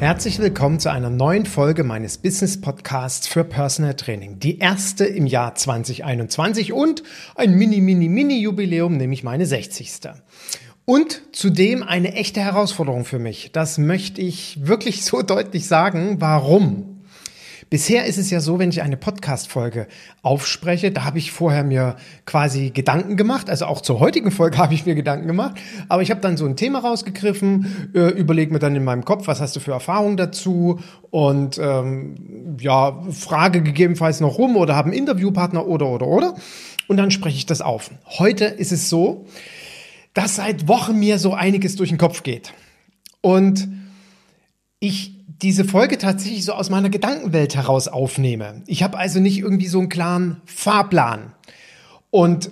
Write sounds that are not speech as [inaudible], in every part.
Herzlich willkommen zu einer neuen Folge meines Business Podcasts für Personal Training. Die erste im Jahr 2021 und ein mini, mini, mini Jubiläum, nämlich meine 60. Und zudem eine echte Herausforderung für mich. Das möchte ich wirklich so [laughs] deutlich sagen. Warum? Bisher ist es ja so, wenn ich eine Podcast-Folge aufspreche, da habe ich vorher mir quasi Gedanken gemacht. Also auch zur heutigen Folge [laughs] habe ich mir Gedanken gemacht. Aber ich habe dann so ein Thema rausgegriffen, äh, überlege mir dann in meinem Kopf, was hast du für Erfahrungen dazu und ähm, ja, frage gegebenenfalls noch rum oder habe einen Interviewpartner oder oder oder. Und dann spreche ich das auf. Heute ist es so, dass seit Wochen mir so einiges durch den Kopf geht. Und ich diese Folge tatsächlich so aus meiner Gedankenwelt heraus aufnehme. Ich habe also nicht irgendwie so einen klaren Fahrplan. Und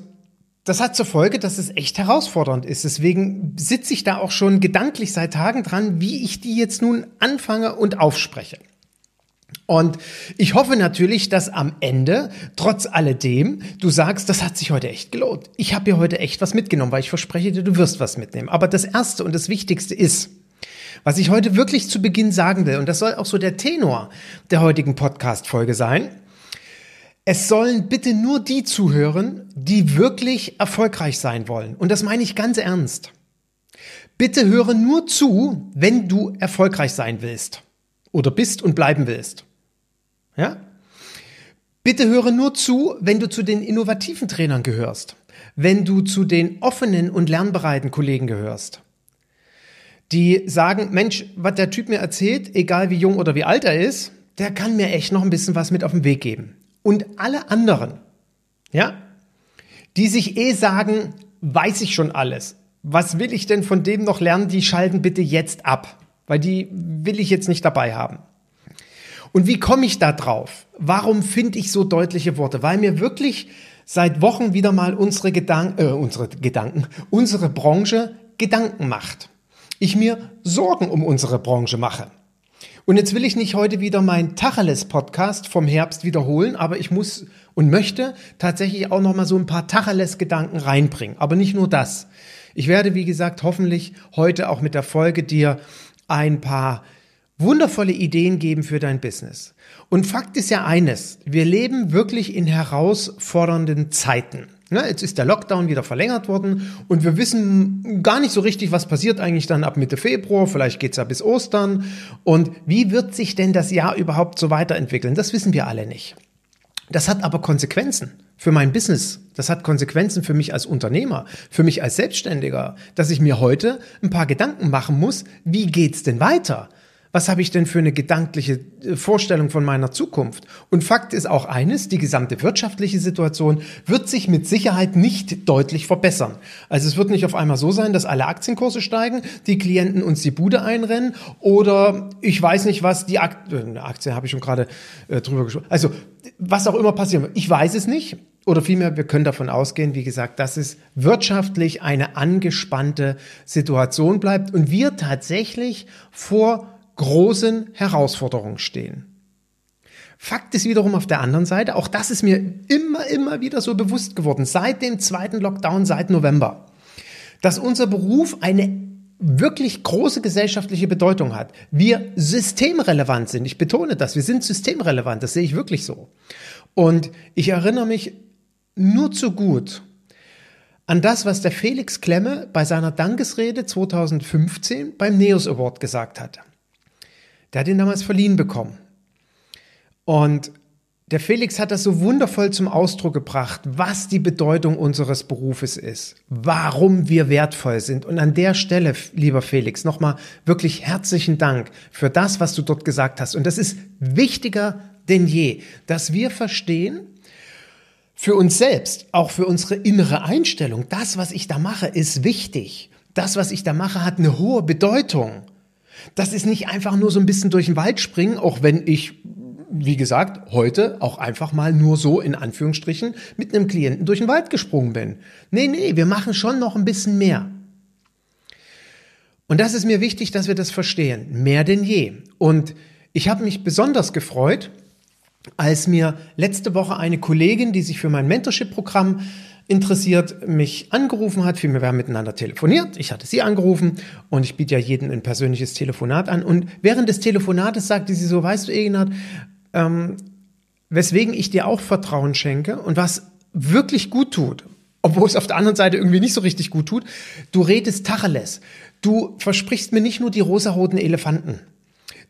das hat zur Folge, dass es echt herausfordernd ist. Deswegen sitze ich da auch schon gedanklich seit Tagen dran, wie ich die jetzt nun anfange und aufspreche. Und ich hoffe natürlich, dass am Ende, trotz alledem, du sagst, das hat sich heute echt gelohnt. Ich habe hier heute echt was mitgenommen, weil ich verspreche dir, du wirst was mitnehmen. Aber das Erste und das Wichtigste ist, was ich heute wirklich zu Beginn sagen will, und das soll auch so der Tenor der heutigen Podcast-Folge sein, es sollen bitte nur die zuhören, die wirklich erfolgreich sein wollen. Und das meine ich ganz ernst. Bitte höre nur zu, wenn du erfolgreich sein willst oder bist und bleiben willst. Ja? Bitte höre nur zu, wenn du zu den innovativen Trainern gehörst, wenn du zu den offenen und lernbereiten Kollegen gehörst, die sagen, Mensch, was der Typ mir erzählt, egal wie jung oder wie alt er ist, der kann mir echt noch ein bisschen was mit auf den Weg geben. Und alle anderen, ja, die sich eh sagen, weiß ich schon alles. Was will ich denn von dem noch lernen? Die schalten bitte jetzt ab, weil die will ich jetzt nicht dabei haben. Und wie komme ich da drauf? Warum finde ich so deutliche Worte? Weil mir wirklich seit Wochen wieder mal unsere Gedanken, äh, unsere Gedanken, unsere Branche Gedanken macht ich mir Sorgen um unsere Branche mache. Und jetzt will ich nicht heute wieder meinen Tacheles-Podcast vom Herbst wiederholen, aber ich muss und möchte tatsächlich auch noch mal so ein paar Tacheles-Gedanken reinbringen. Aber nicht nur das. Ich werde, wie gesagt, hoffentlich heute auch mit der Folge dir ein paar wundervolle Ideen geben für dein Business. Und Fakt ist ja eines, wir leben wirklich in herausfordernden Zeiten. Ja, jetzt ist der Lockdown wieder verlängert worden und wir wissen gar nicht so richtig, was passiert eigentlich dann ab Mitte Februar. Vielleicht geht's ja bis Ostern. Und wie wird sich denn das Jahr überhaupt so weiterentwickeln? Das wissen wir alle nicht. Das hat aber Konsequenzen für mein Business. Das hat Konsequenzen für mich als Unternehmer, für mich als Selbstständiger, dass ich mir heute ein paar Gedanken machen muss, wie geht's denn weiter? Was habe ich denn für eine gedankliche äh, Vorstellung von meiner Zukunft? Und Fakt ist auch eines, die gesamte wirtschaftliche Situation wird sich mit Sicherheit nicht deutlich verbessern. Also es wird nicht auf einmal so sein, dass alle Aktienkurse steigen, die Klienten uns die Bude einrennen oder ich weiß nicht was, die Aktien, äh, Aktie habe ich schon gerade äh, drüber gesprochen. Also was auch immer passiert, ich weiß es nicht. Oder vielmehr, wir können davon ausgehen, wie gesagt, dass es wirtschaftlich eine angespannte Situation bleibt und wir tatsächlich vor großen Herausforderungen stehen. Fakt ist wiederum auf der anderen Seite, auch das ist mir immer, immer wieder so bewusst geworden, seit dem zweiten Lockdown, seit November, dass unser Beruf eine wirklich große gesellschaftliche Bedeutung hat. Wir systemrelevant sind. Ich betone das. Wir sind systemrelevant. Das sehe ich wirklich so. Und ich erinnere mich nur zu gut an das, was der Felix Klemme bei seiner Dankesrede 2015 beim NEOS Award gesagt hat. Der hat ihn damals verliehen bekommen. Und der Felix hat das so wundervoll zum Ausdruck gebracht, was die Bedeutung unseres Berufes ist, warum wir wertvoll sind. Und an der Stelle, lieber Felix, nochmal wirklich herzlichen Dank für das, was du dort gesagt hast. Und das ist wichtiger denn je, dass wir verstehen, für uns selbst, auch für unsere innere Einstellung, das, was ich da mache, ist wichtig. Das, was ich da mache, hat eine hohe Bedeutung. Das ist nicht einfach nur so ein bisschen durch den Wald springen, auch wenn ich, wie gesagt, heute auch einfach mal nur so in Anführungsstrichen mit einem Klienten durch den Wald gesprungen bin. Nee, nee, wir machen schon noch ein bisschen mehr. Und das ist mir wichtig, dass wir das verstehen. Mehr denn je. Und ich habe mich besonders gefreut, als mir letzte Woche eine Kollegin, die sich für mein Mentorship-Programm interessiert, mich angerufen hat. Wir haben miteinander telefoniert. Ich hatte sie angerufen und ich biete ja jedem ein persönliches Telefonat an. Und während des Telefonates sagte sie so, weißt du, Egenhard, ähm, weswegen ich dir auch Vertrauen schenke und was wirklich gut tut, obwohl es auf der anderen Seite irgendwie nicht so richtig gut tut, du redest Tacheles. Du versprichst mir nicht nur die rosaroten Elefanten.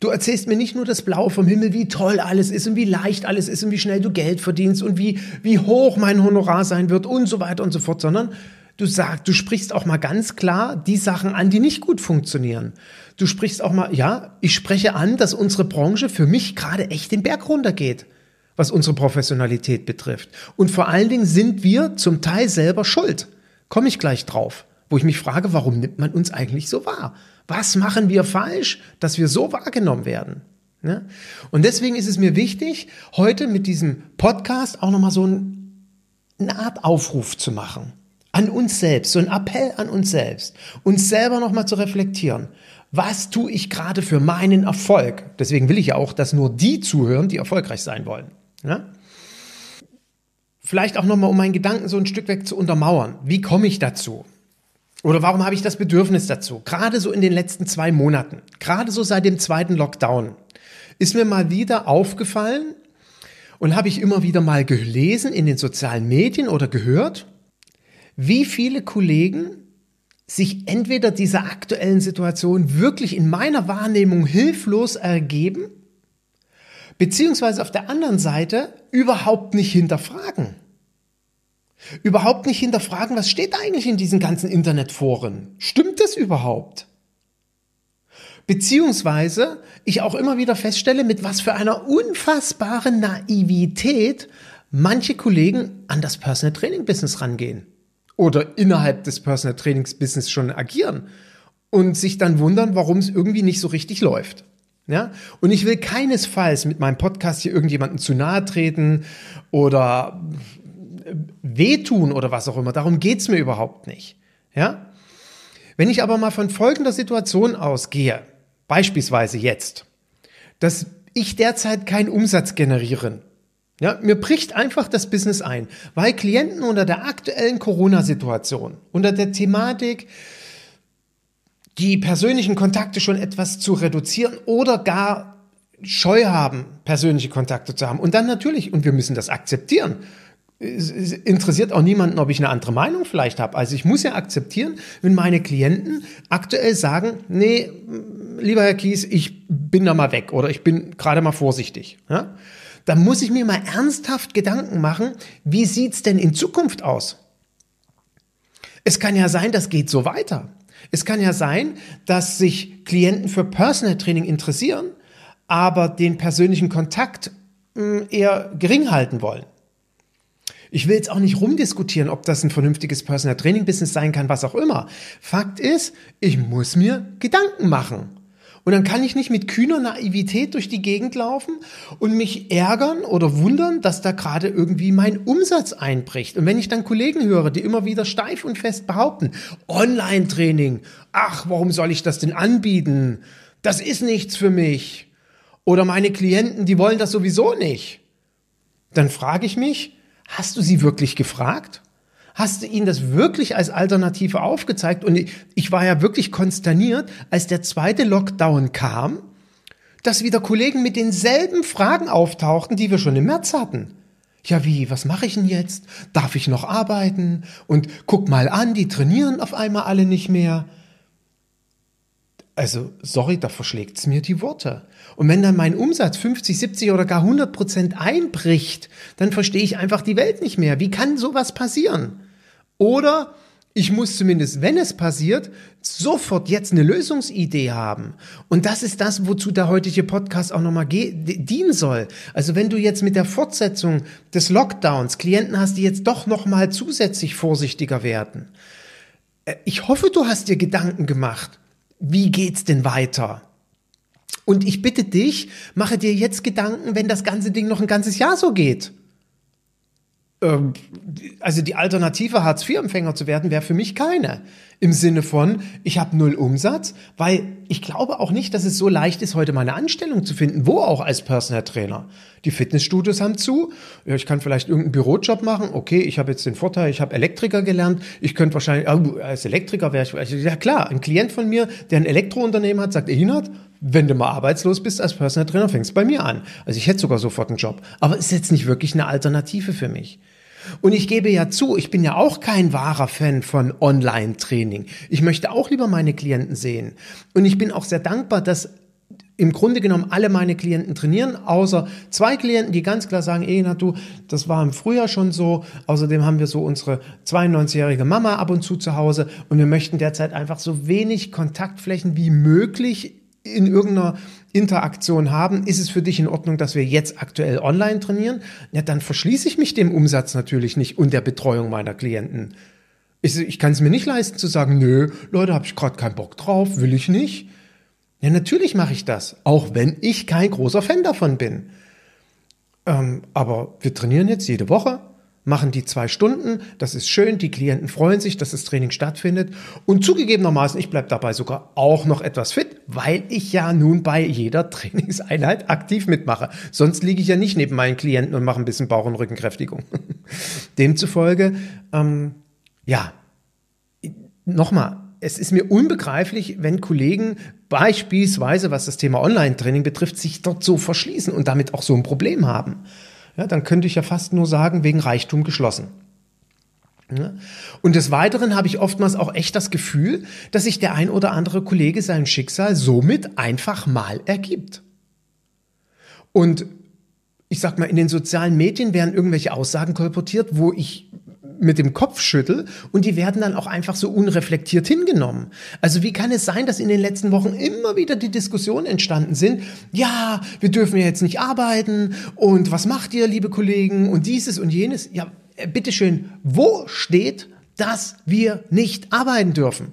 Du erzählst mir nicht nur das Blau vom Himmel, wie toll alles ist und wie leicht alles ist und wie schnell du Geld verdienst und wie, wie hoch mein Honorar sein wird und so weiter und so fort, sondern du sagst, du sprichst auch mal ganz klar die Sachen an, die nicht gut funktionieren. Du sprichst auch mal, ja, ich spreche an, dass unsere Branche für mich gerade echt den Berg runtergeht, was unsere Professionalität betrifft. Und vor allen Dingen sind wir zum Teil selber schuld. Komme ich gleich drauf wo ich mich frage, warum nimmt man uns eigentlich so wahr? Was machen wir falsch, dass wir so wahrgenommen werden? Ja? Und deswegen ist es mir wichtig, heute mit diesem Podcast auch nochmal so ein, eine Art Aufruf zu machen. An uns selbst, so ein Appell an uns selbst, uns selber nochmal zu reflektieren. Was tue ich gerade für meinen Erfolg? Deswegen will ich ja auch, dass nur die zuhören, die erfolgreich sein wollen. Ja? Vielleicht auch nochmal, um meinen Gedanken so ein Stück weg zu untermauern. Wie komme ich dazu? Oder warum habe ich das Bedürfnis dazu? Gerade so in den letzten zwei Monaten, gerade so seit dem zweiten Lockdown, ist mir mal wieder aufgefallen und habe ich immer wieder mal gelesen in den sozialen Medien oder gehört, wie viele Kollegen sich entweder dieser aktuellen Situation wirklich in meiner Wahrnehmung hilflos ergeben, beziehungsweise auf der anderen Seite überhaupt nicht hinterfragen. Überhaupt nicht hinterfragen, was steht eigentlich in diesen ganzen Internetforen? Stimmt das überhaupt? Beziehungsweise ich auch immer wieder feststelle, mit was für einer unfassbaren Naivität manche Kollegen an das Personal Training Business rangehen oder innerhalb des Personal Trainings Business schon agieren und sich dann wundern, warum es irgendwie nicht so richtig läuft. Ja? Und ich will keinesfalls mit meinem Podcast hier irgendjemanden zu nahe treten oder wehtun oder was auch immer. Darum geht's mir überhaupt nicht. Ja? Wenn ich aber mal von folgender Situation ausgehe, beispielsweise jetzt, dass ich derzeit keinen Umsatz generiere. Ja, mir bricht einfach das Business ein, weil Klienten unter der aktuellen Corona-Situation, unter der Thematik, die persönlichen Kontakte schon etwas zu reduzieren oder gar Scheu haben, persönliche Kontakte zu haben. Und dann natürlich, und wir müssen das akzeptieren, es interessiert auch niemanden, ob ich eine andere Meinung vielleicht habe. Also ich muss ja akzeptieren, wenn meine Klienten aktuell sagen, nee, lieber Herr Kies, ich bin da mal weg oder ich bin gerade mal vorsichtig. Ja? Dann muss ich mir mal ernsthaft Gedanken machen, wie sieht's denn in Zukunft aus? Es kann ja sein, das geht so weiter. Es kann ja sein, dass sich Klienten für Personal Training interessieren, aber den persönlichen Kontakt hm, eher gering halten wollen. Ich will jetzt auch nicht rumdiskutieren, ob das ein vernünftiges Personal Training Business sein kann, was auch immer. Fakt ist, ich muss mir Gedanken machen. Und dann kann ich nicht mit kühner Naivität durch die Gegend laufen und mich ärgern oder wundern, dass da gerade irgendwie mein Umsatz einbricht. Und wenn ich dann Kollegen höre, die immer wieder steif und fest behaupten, Online-Training, ach, warum soll ich das denn anbieten? Das ist nichts für mich. Oder meine Klienten, die wollen das sowieso nicht. Dann frage ich mich, Hast du sie wirklich gefragt? Hast du ihnen das wirklich als Alternative aufgezeigt? Und ich war ja wirklich konsterniert, als der zweite Lockdown kam, dass wieder Kollegen mit denselben Fragen auftauchten, die wir schon im März hatten. Ja, wie, was mache ich denn jetzt? Darf ich noch arbeiten? Und guck mal an, die trainieren auf einmal alle nicht mehr. Also, sorry, da verschlägt's mir die Worte. Und wenn dann mein Umsatz 50, 70 oder gar 100 Prozent einbricht, dann verstehe ich einfach die Welt nicht mehr. Wie kann sowas passieren? Oder Ich muss zumindest, wenn es passiert, sofort jetzt eine Lösungsidee haben. Und das ist das, wozu der heutige Podcast auch nochmal dienen soll. Also wenn du jetzt mit der Fortsetzung des Lockdowns Klienten hast, die jetzt doch nochmal zusätzlich vorsichtiger werden. Äh, ich hoffe, du hast dir Gedanken gemacht. Wie geht's denn weiter? Und ich bitte dich, mache dir jetzt Gedanken, wenn das ganze Ding noch ein ganzes Jahr so geht. Ähm, also die Alternative, Hartz-IV-Empfänger zu werden, wäre für mich keine. Im Sinne von, ich habe null Umsatz, weil ich glaube auch nicht, dass es so leicht ist, heute meine Anstellung zu finden, wo auch als Personal Trainer. Die Fitnessstudios haben zu. Ja, ich kann vielleicht irgendeinen Bürojob machen. Okay, ich habe jetzt den Vorteil, ich habe Elektriker gelernt. Ich könnte wahrscheinlich, oh, als Elektriker wäre ich, ja klar, ein Klient von mir, der ein Elektrounternehmen hat, sagt, Ehinert, wenn du mal arbeitslos bist als Personal Trainer, fängst bei mir an. Also ich hätte sogar sofort einen Job. Aber es ist jetzt nicht wirklich eine Alternative für mich. Und ich gebe ja zu, ich bin ja auch kein wahrer Fan von Online-Training. Ich möchte auch lieber meine Klienten sehen. Und ich bin auch sehr dankbar, dass im Grunde genommen alle meine Klienten trainieren, außer zwei Klienten, die ganz klar sagen, eh, na du, das war im Frühjahr schon so. Außerdem haben wir so unsere 92-jährige Mama ab und zu zu Hause und wir möchten derzeit einfach so wenig Kontaktflächen wie möglich in irgendeiner Interaktion haben, ist es für dich in Ordnung, dass wir jetzt aktuell online trainieren? Ja, dann verschließe ich mich dem Umsatz natürlich nicht und der Betreuung meiner Klienten. Ich, kann es mir nicht leisten zu sagen, nö, Leute, habe ich gerade keinen Bock drauf, will ich nicht. Ja, natürlich mache ich das, auch wenn ich kein großer Fan davon bin. Ähm, aber wir trainieren jetzt jede Woche machen die zwei Stunden, das ist schön, die Klienten freuen sich, dass das Training stattfindet und zugegebenermaßen, ich bleibe dabei sogar auch noch etwas fit, weil ich ja nun bei jeder [laughs] Trainingseinheit aktiv mitmache. Sonst liege ich ja nicht neben meinen Klienten und mache ein bisschen Bauch- und Rückenkräftigung. [laughs] Demzufolge, ähm, ja, nochmal, es ist mir unbegreiflich, wenn Kollegen beispielsweise, was das Thema Online-Training betrifft, sich dort so verschließen und damit auch so ein Problem haben ja, dann könnte ich ja fast nur sagen, wegen Reichtum geschlossen. Ja. Und des Weiteren habe ich oftmals auch echt das Gefühl, dass sich der ein oder andere Kollege sein Schicksal somit einfach mal ergibt. Und ich sag mal, in den sozialen Medien werden irgendwelche Aussagen kolportiert, wo ich mit dem Kopf schüttel und die werden dann auch einfach so unreflektiert hingenommen. Also wie kann es sein, dass in den letzten Wochen immer wieder die Diskussionen entstanden sind, ja, wir dürfen ja jetzt nicht arbeiten und was macht ihr, liebe Kollegen und dieses und jenes? Ja, äh, bitteschön, wo steht, dass wir nicht arbeiten dürfen?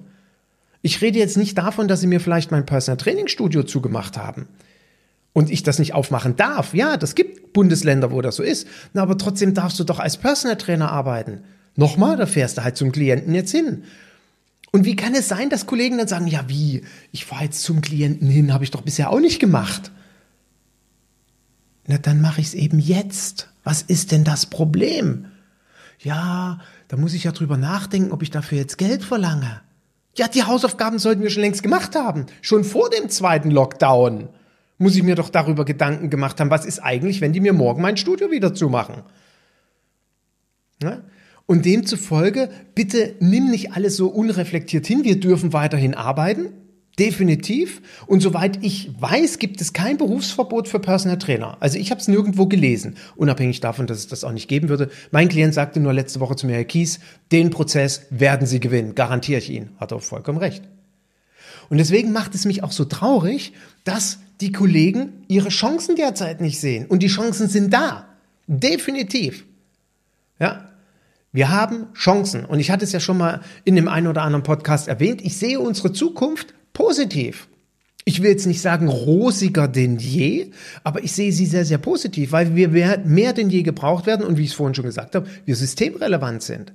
Ich rede jetzt nicht davon, dass sie mir vielleicht mein Personal Training Studio zugemacht haben und ich das nicht aufmachen darf. Ja, das gibt Bundesländer, wo das so ist. Na, aber trotzdem darfst du doch als Personal Trainer arbeiten. Nochmal, da fährst du halt zum Klienten jetzt hin. Und wie kann es sein, dass Kollegen dann sagen, ja wie, ich fahre jetzt zum Klienten hin, habe ich doch bisher auch nicht gemacht. Na, dann mache ich es eben jetzt. Was ist denn das Problem? Ja, da muss ich ja drüber nachdenken, ob ich dafür jetzt Geld verlange. Ja, die Hausaufgaben sollten wir schon längst gemacht haben. Schon vor dem zweiten Lockdown muss ich mir doch darüber Gedanken gemacht haben, was ist eigentlich, wenn die mir morgen mein Studio wieder zumachen. Ja? Und demzufolge, bitte nimm nicht alles so unreflektiert hin. Wir dürfen weiterhin arbeiten. Definitiv. Und soweit ich weiß, gibt es kein Berufsverbot für Personal Trainer. Also ich habe es nirgendwo gelesen, unabhängig davon, dass es das auch nicht geben würde. Mein Klient sagte nur letzte Woche zu mir, Herr Kies, den Prozess werden Sie gewinnen, garantiere ich Ihnen. Hat er vollkommen recht. Und deswegen macht es mich auch so traurig, dass die Kollegen ihre Chancen derzeit nicht sehen. Und die Chancen sind da. Definitiv. Ja, wir haben Chancen. Und ich hatte es ja schon mal in dem einen oder anderen Podcast erwähnt. Ich sehe unsere Zukunft positiv. Ich will jetzt nicht sagen rosiger denn je, aber ich sehe sie sehr, sehr positiv, weil wir mehr denn je gebraucht werden und wie ich es vorhin schon gesagt habe, wir systemrelevant sind.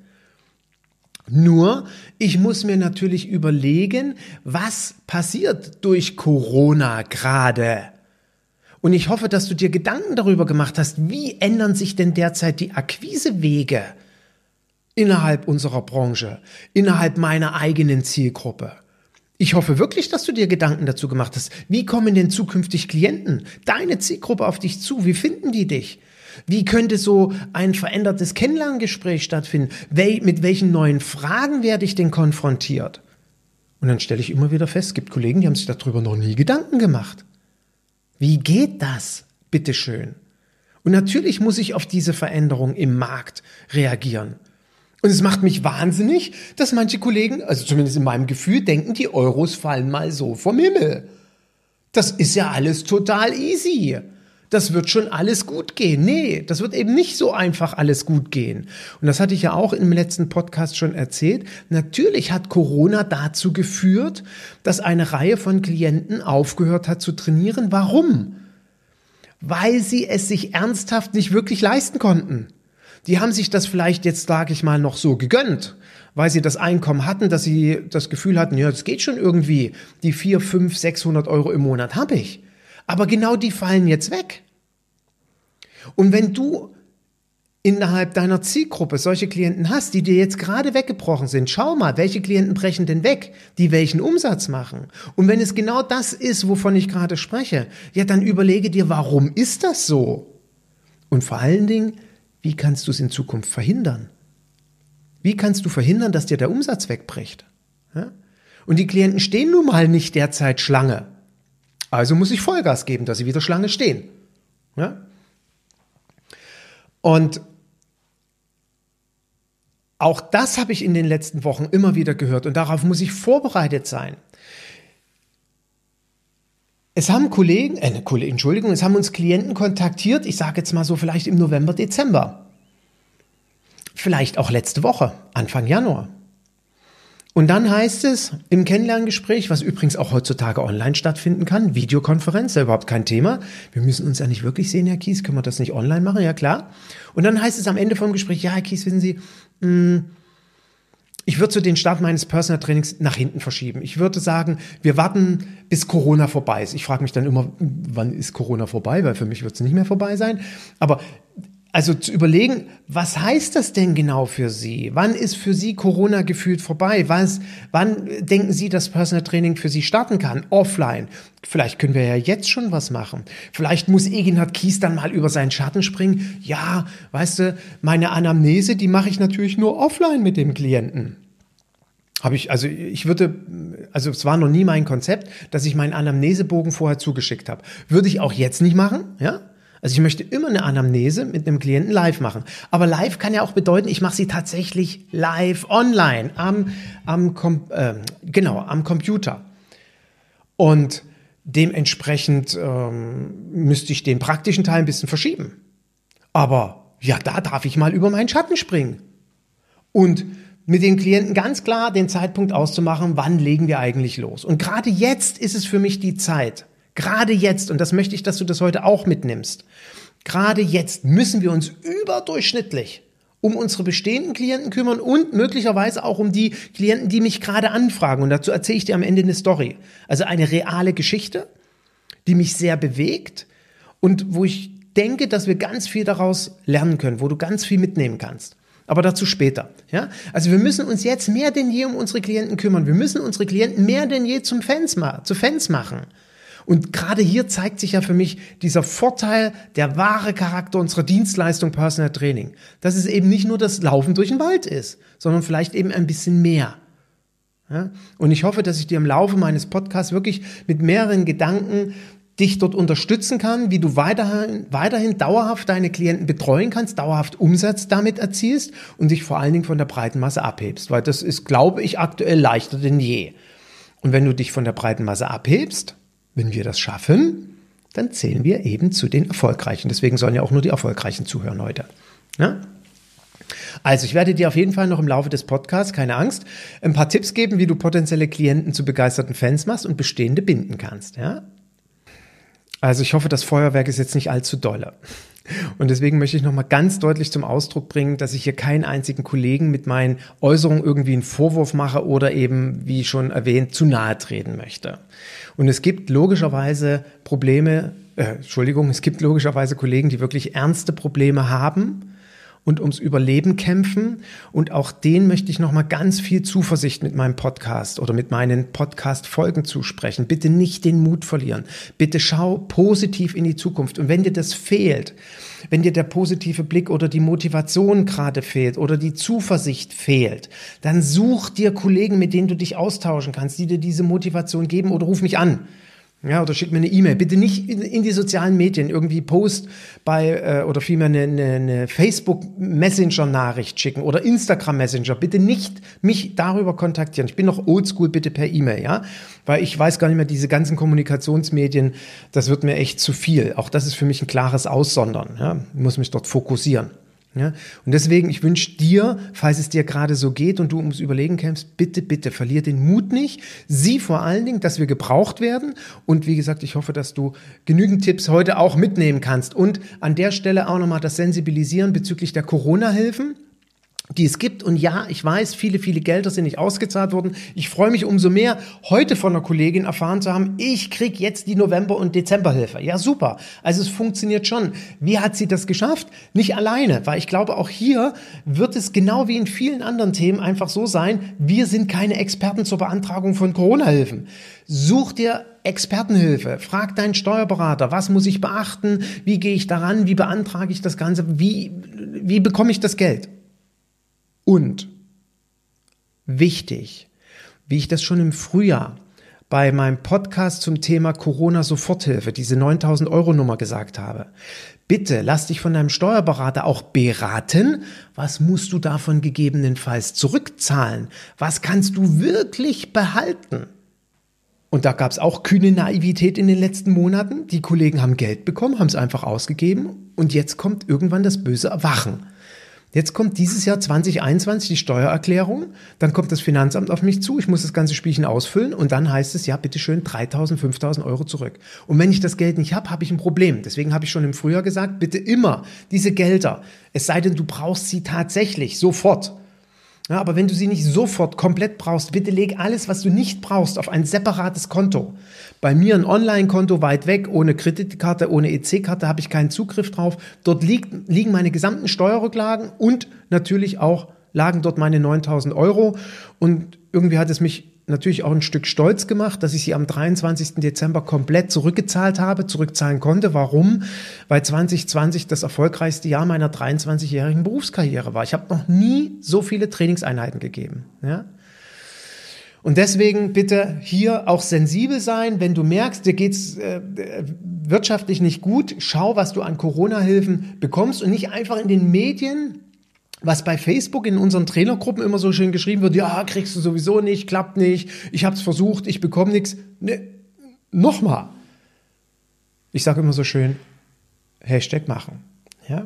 Nur, ich muss mir natürlich überlegen, was passiert durch Corona gerade. Und ich hoffe, dass du dir Gedanken darüber gemacht hast, wie ändern sich denn derzeit die Akquisewege? Innerhalb unserer Branche, innerhalb meiner eigenen Zielgruppe. Ich hoffe wirklich, dass du dir Gedanken dazu gemacht hast. Wie kommen denn zukünftig Klienten, deine Zielgruppe auf dich zu? Wie finden die dich? Wie könnte so ein verändertes Kennenlerngespräch stattfinden? mit welchen neuen Fragen werde ich denn konfrontiert? Und dann stelle ich immer wieder fest, es gibt Kollegen, die haben sich darüber noch nie Gedanken gemacht. Wie geht das? Bitteschön. Und natürlich muss ich auf diese Veränderung im Markt reagieren. Und es macht mich wahnsinnig, dass manche Kollegen, also zumindest in meinem Gefühl, denken, die Euros fallen mal so vom Himmel. Das ist ja alles total easy. Das wird schon alles gut gehen. Nee, das wird eben nicht so einfach alles gut gehen. Und das hatte ich ja auch im letzten Podcast schon erzählt. Natürlich hat Corona dazu geführt, dass eine Reihe von Klienten aufgehört hat zu trainieren. Warum? Weil sie es sich ernsthaft nicht wirklich leisten konnten. Die haben sich das vielleicht jetzt, sage ich mal, noch so gegönnt, weil sie das Einkommen hatten, dass sie das Gefühl hatten, ja, das geht schon irgendwie. Die vier, fünf, 600 Euro im Monat habe ich. Aber genau die fallen jetzt weg. Und wenn du innerhalb deiner Zielgruppe solche Klienten hast, die dir jetzt gerade weggebrochen sind, schau mal, welche Klienten brechen denn weg, die welchen Umsatz machen. Und wenn es genau das ist, wovon ich gerade spreche, ja, dann überlege dir, warum ist das so? Und vor allen Dingen, wie kannst du es in Zukunft verhindern? Wie kannst du verhindern, dass dir der Umsatz wegbricht? Ja? Und die Klienten stehen nun mal nicht derzeit Schlange. Also muss ich Vollgas geben, dass sie wieder Schlange stehen. Ja? Und auch das habe ich in den letzten Wochen immer wieder gehört und darauf muss ich vorbereitet sein. Es haben Kollegen, äh, Entschuldigung, es haben uns Klienten kontaktiert, ich sage jetzt mal so vielleicht im November, Dezember. Vielleicht auch letzte Woche, Anfang Januar. Und dann heißt es im Kennenlerngespräch, was übrigens auch heutzutage online stattfinden kann, Videokonferenz, ja überhaupt kein Thema. Wir müssen uns ja nicht wirklich sehen, Herr Kies, können wir das nicht online machen? Ja klar. Und dann heißt es am Ende vom Gespräch, ja, Herr Kies, wissen Sie, mh, hm, ich würde so den Start meines Personal Trainings nach hinten verschieben. Ich würde sagen, wir warten, bis Corona vorbei ist. Ich frage mich dann immer, wann ist Corona vorbei? Weil für mich wird es nicht mehr vorbei sein. Aber also zu überlegen, was heißt das denn genau für Sie? Wann ist für Sie Corona gefühlt vorbei? Was, wann denken Sie, dass Personal Training für Sie starten kann? Offline. Vielleicht können wir ja jetzt schon was machen. Vielleicht muss Eginhard Kies dann mal über seinen Schatten springen. Ja, weißt du, meine Anamnese, die mache ich natürlich nur offline mit dem Klienten. Habe ich, also ich würde, also es war noch nie mein Konzept, dass ich meinen Anamnesebogen vorher zugeschickt habe. Würde ich auch jetzt nicht machen, ja? Also ich möchte immer eine Anamnese mit einem Klienten live machen. Aber live kann ja auch bedeuten, ich mache sie tatsächlich live online am, am äh, genau am Computer. Und dementsprechend ähm, müsste ich den praktischen Teil ein bisschen verschieben. Aber ja, da darf ich mal über meinen Schatten springen. Und mit den Klienten ganz klar den Zeitpunkt auszumachen, wann legen wir eigentlich los. Und gerade jetzt ist es für mich die Zeit, Gerade jetzt, und das möchte ich, dass du das heute auch mitnimmst, gerade jetzt müssen wir uns überdurchschnittlich um unsere bestehenden Klienten kümmern und möglicherweise auch um die Klienten, die mich gerade anfragen. Und dazu erzähle ich dir am Ende eine Story. Also eine reale Geschichte, die mich sehr bewegt und wo ich denke, dass wir ganz viel daraus lernen können, wo du ganz viel mitnehmen kannst. Aber dazu später. Ja? Also wir müssen uns jetzt mehr denn je um unsere Klienten kümmern. Wir müssen unsere Klienten mehr denn je zum Fans zu Fans machen. Und gerade hier zeigt sich ja für mich dieser Vorteil, der wahre Charakter unserer Dienstleistung Personal Training. Dass es eben nicht nur das Laufen durch den Wald ist, sondern vielleicht eben ein bisschen mehr. Ja? Und ich hoffe, dass ich dir im Laufe meines Podcasts wirklich mit mehreren Gedanken dich dort unterstützen kann, wie du weiterhin, weiterhin dauerhaft deine Klienten betreuen kannst, dauerhaft Umsatz damit erzielst und dich vor allen Dingen von der breiten Masse abhebst. Weil das ist, glaube ich, aktuell leichter denn je. Und wenn du dich von der breiten Masse abhebst, wenn wir das schaffen, dann zählen wir eben zu den Erfolgreichen. Deswegen sollen ja auch nur die Erfolgreichen zuhören heute. Ja? Also, ich werde dir auf jeden Fall noch im Laufe des Podcasts, keine Angst, ein paar Tipps geben, wie du potenzielle Klienten zu begeisterten Fans machst und bestehende binden kannst. Ja? Also, ich hoffe, das Feuerwerk ist jetzt nicht allzu dolle. Und deswegen möchte ich nochmal ganz deutlich zum Ausdruck bringen, dass ich hier keinen einzigen Kollegen mit meinen Äußerungen irgendwie einen Vorwurf mache oder eben, wie schon erwähnt, zu nahe treten möchte. Und es gibt logischerweise Probleme, äh, Entschuldigung, es gibt logischerweise Kollegen, die wirklich ernste Probleme haben und ums Überleben kämpfen. Und auch denen möchte ich nochmal ganz viel Zuversicht mit meinem Podcast oder mit meinen Podcast-Folgen zusprechen. Bitte nicht den Mut verlieren. Bitte schau positiv in die Zukunft. Und wenn dir das fehlt, wenn dir der positive Blick oder die Motivation gerade fehlt oder die Zuversicht fehlt, dann such dir Kollegen, mit denen du dich austauschen kannst, die dir diese Motivation geben oder ruf mich an. Ja, oder schick mir eine E-Mail. Bitte nicht in, in, die sozialen Medien irgendwie Post bei äh, oder vielmehr eine, eine, eine Facebook Messenger Nachricht schicken oder Instagram Messenger. Bitte nicht mich darüber kontaktieren. Ich bin noch oldschool, bitte per E-Mail, ja, weil ich weiß gar nicht mehr diese ganzen Kommunikationsmedien. Das wird mir echt zu viel. Auch das ist für mich ein klares Aussondern. Ja, ich muss mich dort fokussieren. Ja? Und deswegen, ich wünsche dir, falls es dir gerade so geht und du ums Überlegen kämpfst, bitte, bitte verlier den Mut nicht. Sieh vor allen Dingen, dass wir gebraucht werden. Und wie gesagt, ich hoffe, dass du genügend Tipps heute auch mitnehmen kannst. Und an der Stelle auch nochmal das Sensibilisieren bezüglich der Corona-Hilfen die es gibt. Und ja, ich weiß, viele, viele Gelder sind nicht ausgezahlt worden. Ich freue mich umso mehr, heute von einer Kollegin erfahren zu haben, ich krieg jetzt die November- und Dezemberhilfe. Ja, super. Also es funktioniert schon. Wie hat sie das geschafft? Nicht alleine, weil ich glaube, auch hier wird es genau wie in vielen anderen Themen einfach so sein, wir sind keine Experten zur Beantragung von Corona-Hilfen. Such dir Expertenhilfe. Frag deinen Steuerberater, was muss ich beachten? Wie gehe ich daran? Wie beantrage ich das Ganze? Wie, wie bekomme ich das Geld? Und wichtig, wie ich das schon im Frühjahr bei meinem Podcast zum Thema Corona Soforthilfe, diese 9000 Euro Nummer gesagt habe. Bitte lass dich von deinem Steuerberater auch beraten. Was musst du davon gegebenenfalls zurückzahlen? Was kannst du wirklich behalten? Und da gab es auch kühne Naivität in den letzten Monaten. Die Kollegen haben Geld bekommen, haben es einfach ausgegeben und jetzt kommt irgendwann das böse Erwachen. Jetzt kommt dieses Jahr 2021 die Steuererklärung, dann kommt das Finanzamt auf mich zu, ich muss das ganze Spielchen ausfüllen. Und dann heißt es, ja, bitteschön, 3.000, 5.000 Euro zurück. Und wenn ich das Geld nicht habe, habe ich ein Problem. Deswegen habe ich schon im Frühjahr gesagt, bitte immer diese Gelder, es sei denn, du brauchst sie tatsächlich sofort, ja, aber wenn du sie nicht sofort komplett brauchst, bitte leg alles, was du nicht brauchst, auf ein separates Konto. Bei mir ein Online-Konto weit weg, ohne Kreditkarte, ohne EC-Karte habe ich keinen Zugriff drauf. Dort liegt, liegen meine gesamten Steuerrücklagen und natürlich auch lagen dort meine 9000 Euro. Und irgendwie hat es mich natürlich auch ein Stück stolz gemacht, dass ich sie am 23. Dezember komplett zurückgezahlt habe, zurückzahlen konnte. Warum? Weil 2020 das erfolgreichste Jahr meiner 23-jährigen Berufskarriere war. Ich habe noch nie so viele Trainingseinheiten gegeben. Ja? Und deswegen bitte hier auch sensibel sein, wenn du merkst, dir geht's äh, wirtschaftlich nicht gut, schau, was du an Corona-Hilfen bekommst und nicht einfach in den Medien was bei Facebook in unseren Trainergruppen immer so schön geschrieben wird, ja, kriegst du sowieso nicht, klappt nicht, ich habe es versucht, ich bekomme nichts. Ne, Nochmal. Ich sage immer so schön, Hashtag machen. Ja?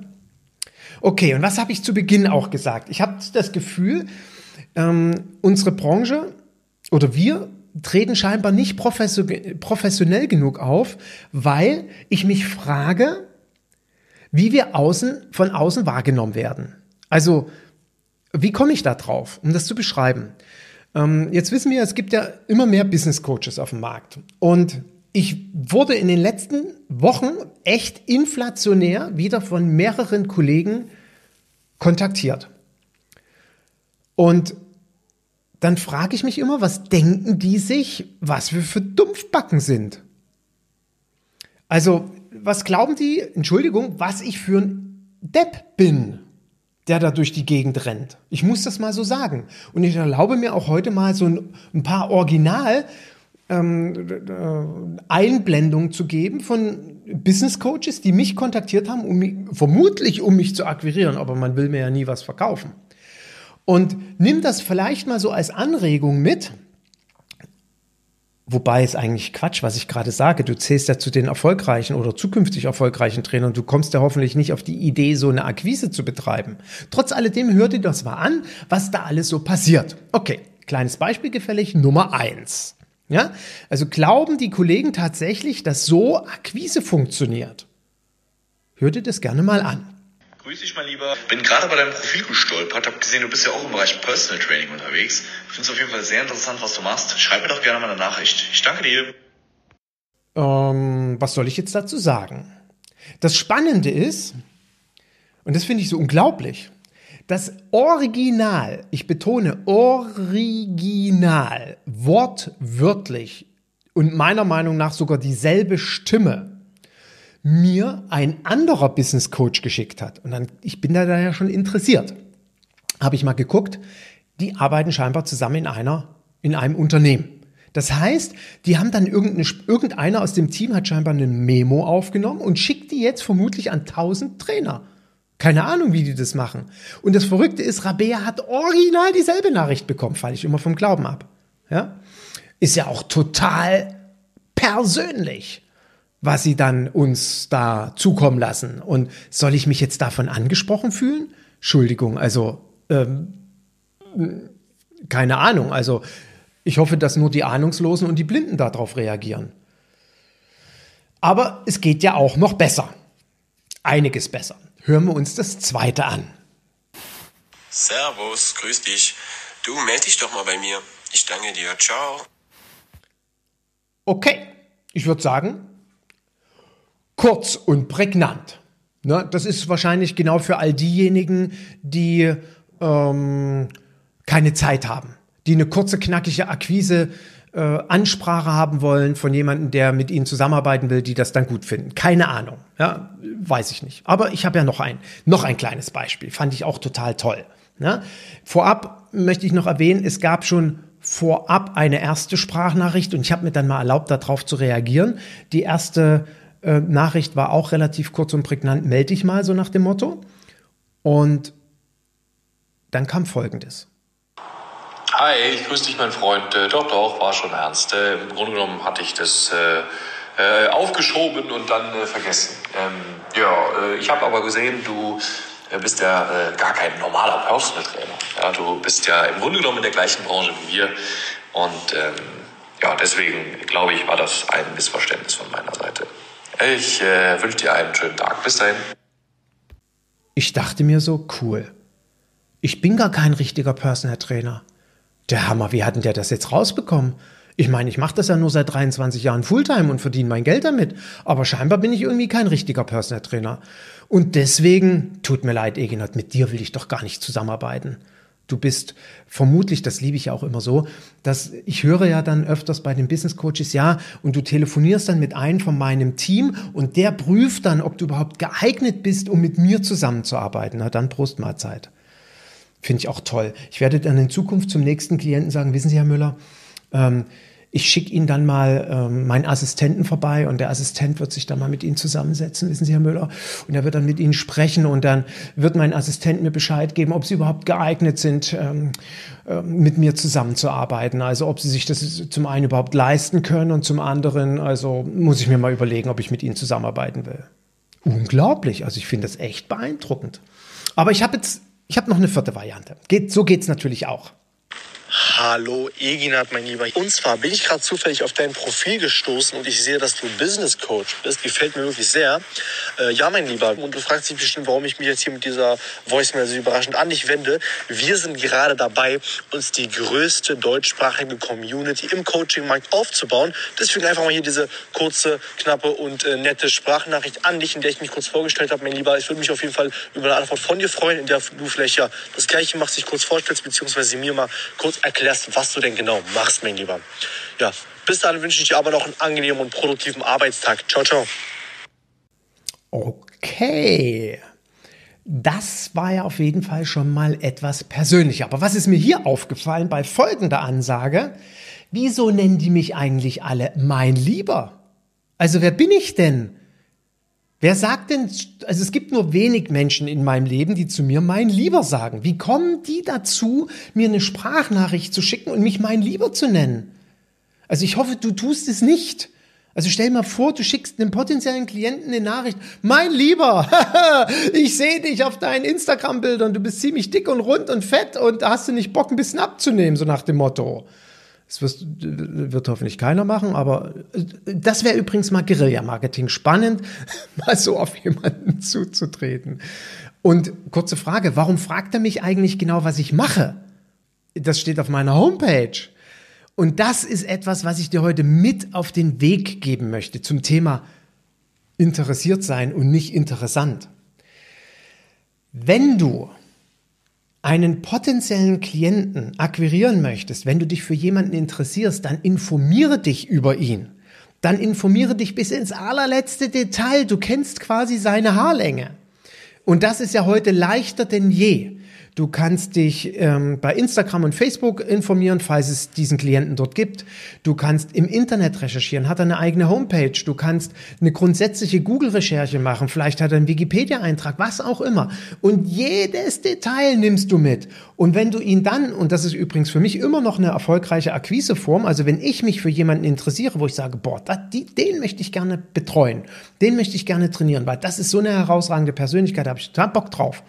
Okay, und was habe ich zu Beginn auch gesagt? Ich habe das Gefühl, ähm, unsere Branche oder wir treten scheinbar nicht professionell genug auf, weil ich mich frage, wie wir außen, von außen wahrgenommen werden. Also, wie komme ich da drauf, um das zu beschreiben? Ähm, jetzt wissen wir, es gibt ja immer mehr Business Coaches auf dem Markt. Und ich wurde in den letzten Wochen echt inflationär wieder von mehreren Kollegen kontaktiert. Und dann frage ich mich immer, was denken die sich, was wir für Dumpfbacken sind? Also, was glauben die, Entschuldigung, was ich für ein Depp bin? Der da durch die Gegend rennt. Ich muss das mal so sagen. Und ich erlaube mir auch heute mal so ein, ein paar Original ähm, äh, Einblendungen zu geben von Business Coaches, die mich kontaktiert haben, um mich, vermutlich um mich zu akquirieren, aber man will mir ja nie was verkaufen. Und nimm das vielleicht mal so als Anregung mit, Wobei es eigentlich Quatsch, was ich gerade sage. Du zählst ja zu den erfolgreichen oder zukünftig erfolgreichen Trainern. Du kommst ja hoffentlich nicht auf die Idee, so eine Akquise zu betreiben. Trotz alledem hör dir das mal an, was da alles so passiert. Okay, kleines Beispiel gefällig, Nummer eins. Ja, also glauben die Kollegen tatsächlich, dass so Akquise funktioniert? Hör dir das gerne mal an. Grüß dich, mein Lieber. Bin gerade bei deinem Profil gestolpert, hab gesehen, du bist ja auch im Bereich Personal Training unterwegs. Es auf jeden Fall sehr interessant, was du machst. Schreib mir doch gerne mal eine Nachricht. Ich danke dir. Ähm, was soll ich jetzt dazu sagen? Das Spannende ist, und das finde ich so unglaublich, das Original, ich betone Original, wortwörtlich und meiner Meinung nach sogar dieselbe Stimme mir ein anderer Business Coach geschickt hat. Und dann, ich bin da ja schon interessiert. Habe ich mal geguckt, die arbeiten scheinbar zusammen in einer, in einem Unternehmen. Das heißt, die haben dann irgendeiner aus dem Team hat scheinbar eine Memo aufgenommen und schickt die jetzt vermutlich an 1000 Trainer. Keine Ahnung, wie die das machen. Und das Verrückte ist, Rabea hat original dieselbe Nachricht bekommen, falle ich immer vom Glauben ab. Ja? Ist ja auch total persönlich, was sie dann uns da zukommen lassen. Und soll ich mich jetzt davon angesprochen fühlen? Entschuldigung, also ähm, keine Ahnung. Also ich hoffe, dass nur die Ahnungslosen und die Blinden darauf reagieren. Aber es geht ja auch noch besser. Einiges besser. Hören wir uns das zweite an. Servus, grüß dich. Du melde dich doch mal bei mir. Ich danke dir. Ciao. Okay, ich würde sagen, kurz und prägnant. Ne, das ist wahrscheinlich genau für all diejenigen, die ähm, keine Zeit haben die eine kurze, knackige Akquise äh, Ansprache haben wollen von jemandem, der mit ihnen zusammenarbeiten will, die das dann gut finden. Keine Ahnung, ja, weiß ich nicht. Aber ich habe ja noch ein, noch ein kleines Beispiel, fand ich auch total toll. Ja? Vorab möchte ich noch erwähnen, es gab schon vorab eine erste Sprachnachricht und ich habe mir dann mal erlaubt, darauf zu reagieren. Die erste äh, Nachricht war auch relativ kurz und prägnant, melde dich mal so nach dem Motto. Und dann kam Folgendes. Hi, ich grüße dich, mein Freund. Äh, doch, doch, war schon ernst. Äh, Im Grunde genommen hatte ich das äh, äh aufgeschoben und dann vergessen. Ähm, ja, ich habe aber gesehen, du bist ja gar kein normaler Personal Trainer. Ja, du bist ja im Grunde genommen in der gleichen Branche wie wir. Und ähm, ja, deswegen glaube ich, war das ein Missverständnis von meiner Seite. Ich wünsche dir einen schönen Tag. Bis dahin. Ich dachte mir so, cool. Ich bin gar kein richtiger Personal Trainer. Der Hammer, wie hat denn der das jetzt rausbekommen? Ich meine, ich mache das ja nur seit 23 Jahren Fulltime und verdiene mein Geld damit. Aber scheinbar bin ich irgendwie kein richtiger Personal Trainer. Und deswegen, tut mir leid, Eginat, mit dir will ich doch gar nicht zusammenarbeiten. Du bist vermutlich, das liebe ich ja auch immer so, dass ich höre ja dann öfters bei den Business Coaches, ja, und du telefonierst dann mit einem von meinem Team und der prüft dann, ob du überhaupt geeignet bist, um mit mir zusammenzuarbeiten. Na dann Prost Mahlzeit. Finde ich auch toll. Ich werde dann in Zukunft zum nächsten Klienten sagen, wissen Sie, Herr Müller, ähm, ich schicke Ihnen dann mal ähm, meinen Assistenten vorbei und der Assistent wird sich dann mal mit Ihnen zusammensetzen, wissen Sie, Herr Müller, und er wird dann mit Ihnen sprechen und dann wird mein Assistent mir Bescheid geben, ob Sie überhaupt geeignet sind, ähm, äh, mit mir zusammenzuarbeiten. Also ob Sie sich das zum einen überhaupt leisten können und zum anderen, also muss ich mir mal überlegen, ob ich mit Ihnen zusammenarbeiten will. Unglaublich, also ich finde das echt beeindruckend. Aber ich habe jetzt ich habe noch eine vierte Variante. Geht, so geht's natürlich auch. Hallo Eginat, mein Lieber. Und zwar bin ich gerade zufällig auf dein Profil gestoßen und ich sehe, dass du Business Coach bist. Gefällt mir wirklich sehr. Äh, ja, mein Lieber. Und du fragst dich bestimmt, warum ich mich jetzt hier mit dieser Voicemail so überraschend an dich wende. Wir sind gerade dabei, uns die größte deutschsprachige Community im Coaching-Markt aufzubauen. Deswegen einfach mal hier diese kurze, knappe und äh, nette Sprachnachricht an dich, in der ich mich kurz vorgestellt habe, mein Lieber. Ich würde mich auf jeden Fall über eine Antwort von dir freuen, in der du vielleicht ja das Gleiche machst, dich kurz vorstellst, beziehungsweise mir mal kurz erklärst, was du denn genau machst, mein Lieber. Ja, bis dahin wünsche ich dir aber noch einen angenehmen und produktiven Arbeitstag. Ciao, ciao. Okay. Das war ja auf jeden Fall schon mal etwas persönlicher. Aber was ist mir hier aufgefallen bei folgender Ansage? Wieso nennen die mich eigentlich alle mein Lieber? Also wer bin ich denn? Wer sagt denn, also es gibt nur wenig Menschen in meinem Leben, die zu mir mein Lieber sagen. Wie kommen die dazu, mir eine Sprachnachricht zu schicken und mich mein Lieber zu nennen? Also ich hoffe, du tust es nicht. Also stell mal vor, du schickst einem potenziellen Klienten eine Nachricht. Mein Lieber, [laughs] ich sehe dich auf deinen Instagram-Bildern. Du bist ziemlich dick und rund und fett und hast du nicht Bock, ein bisschen abzunehmen, so nach dem Motto. Das wirst, wird hoffentlich keiner machen, aber äh, das wäre übrigens mal Guerilla-Marketing. Spannend, [laughs] mal so auf jemanden zuzutreten. Und kurze Frage, warum fragt er mich eigentlich genau, was ich mache? Das steht auf meiner Homepage. Und das ist etwas, was ich dir heute mit auf den Weg geben möchte zum Thema interessiert sein und nicht interessant. Wenn du einen potenziellen Klienten akquirieren möchtest, wenn du dich für jemanden interessierst, dann informiere dich über ihn. Dann informiere dich bis ins allerletzte Detail. Du kennst quasi seine Haarlänge. Und das ist ja heute leichter denn je. Du kannst dich ähm, bei Instagram und Facebook informieren, falls es diesen Klienten dort gibt. Du kannst im Internet recherchieren, hat er eine eigene Homepage. Du kannst eine grundsätzliche Google-Recherche machen. Vielleicht hat er einen Wikipedia-Eintrag, was auch immer. Und jedes Detail nimmst du mit. Und wenn du ihn dann, und das ist übrigens für mich immer noch eine erfolgreiche Akquiseform, also wenn ich mich für jemanden interessiere, wo ich sage, boah, dat, die, den möchte ich gerne betreuen, den möchte ich gerne trainieren, weil das ist so eine herausragende Persönlichkeit, da habe ich total Bock drauf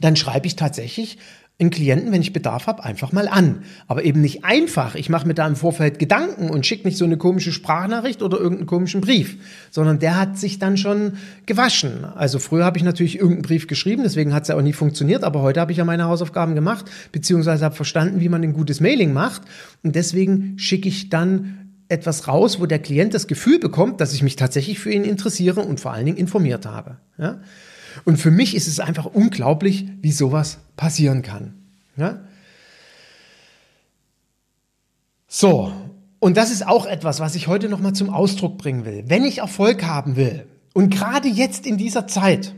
dann schreibe ich tatsächlich einen Klienten, wenn ich Bedarf habe, einfach mal an. Aber eben nicht einfach. Ich mache mir da im Vorfeld Gedanken und schicke nicht so eine komische Sprachnachricht oder irgendeinen komischen Brief, sondern der hat sich dann schon gewaschen. Also früher habe ich natürlich irgendeinen Brief geschrieben, deswegen hat es ja auch nie funktioniert, aber heute habe ich ja meine Hausaufgaben gemacht, beziehungsweise habe verstanden, wie man ein gutes Mailing macht. Und deswegen schicke ich dann etwas raus, wo der Klient das Gefühl bekommt, dass ich mich tatsächlich für ihn interessiere und vor allen Dingen informiert habe. Ja? Und für mich ist es einfach unglaublich, wie sowas passieren kann. Ja? So, und das ist auch etwas, was ich heute nochmal zum Ausdruck bringen will. Wenn ich Erfolg haben will, und gerade jetzt in dieser Zeit,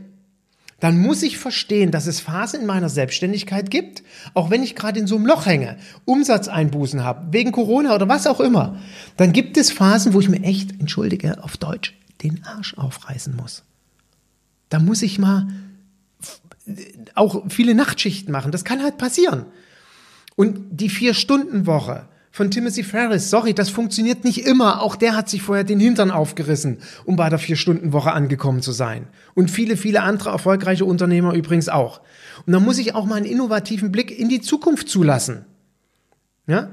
dann muss ich verstehen, dass es Phasen in meiner Selbstständigkeit gibt, auch wenn ich gerade in so einem Loch hänge, Umsatzeinbußen habe, wegen Corona oder was auch immer, dann gibt es Phasen, wo ich mir echt, entschuldige, auf Deutsch, den Arsch aufreißen muss. Da muss ich mal auch viele Nachtschichten machen. Das kann halt passieren. Und die Vier-Stunden-Woche von Timothy Ferris, sorry, das funktioniert nicht immer. Auch der hat sich vorher den Hintern aufgerissen, um bei der Vier-Stunden-Woche angekommen zu sein. Und viele, viele andere erfolgreiche Unternehmer übrigens auch. Und da muss ich auch mal einen innovativen Blick in die Zukunft zulassen. Ja?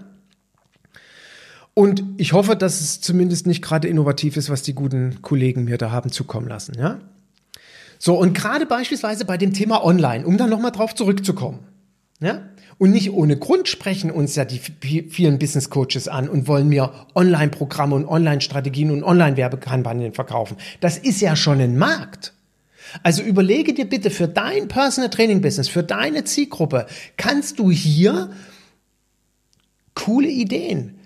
Und ich hoffe, dass es zumindest nicht gerade innovativ ist, was die guten Kollegen mir da haben zukommen lassen. Ja? So, und gerade beispielsweise bei dem Thema Online, um dann nochmal drauf zurückzukommen. Ja? Und nicht ohne Grund sprechen uns ja die vielen Business Coaches an und wollen mir Online-Programme und Online-Strategien und Online-Werbekampagnen verkaufen. Das ist ja schon ein Markt. Also überlege dir bitte für dein Personal Training Business, für deine Zielgruppe, kannst du hier coole Ideen,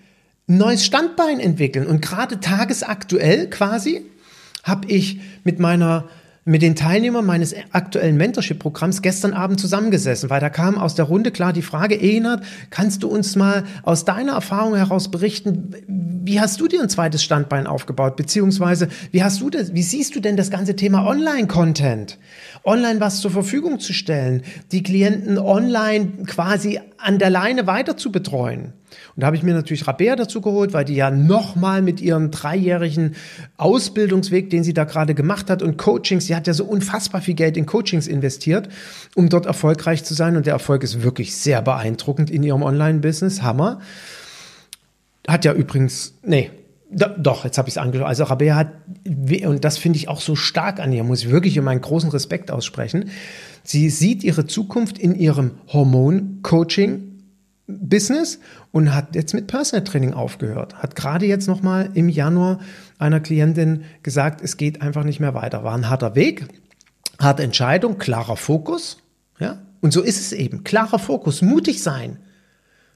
neues Standbein entwickeln. Und gerade tagesaktuell quasi habe ich mit meiner mit den Teilnehmern meines aktuellen Mentorship-Programms gestern Abend zusammengesessen, weil da kam aus der Runde klar die Frage, Ehnert, kannst du uns mal aus deiner Erfahrung heraus berichten, wie hast du dir ein zweites Standbein aufgebaut, beziehungsweise wie hast du das, wie siehst du denn das ganze Thema Online-Content? Online was zur Verfügung zu stellen, die Klienten online quasi an der Leine weiter zu betreuen. Und da habe ich mir natürlich Rabea dazu geholt, weil die ja nochmal mit ihrem dreijährigen Ausbildungsweg, den sie da gerade gemacht hat und Coachings, sie hat ja so unfassbar viel Geld in Coachings investiert, um dort erfolgreich zu sein. Und der Erfolg ist wirklich sehr beeindruckend in ihrem Online-Business. Hammer. Hat ja übrigens, nee, doch, jetzt habe ich es angeschaut. Also Rabea hat, und das finde ich auch so stark an ihr, muss ich wirklich um meinen großen Respekt aussprechen. Sie sieht ihre Zukunft in ihrem Hormon-Coaching Business und hat jetzt mit Personal Training aufgehört. Hat gerade jetzt nochmal im Januar einer Klientin gesagt, es geht einfach nicht mehr weiter. War ein harter Weg, harte Entscheidung, klarer Fokus. Ja? Und so ist es eben. Klarer Fokus, mutig sein.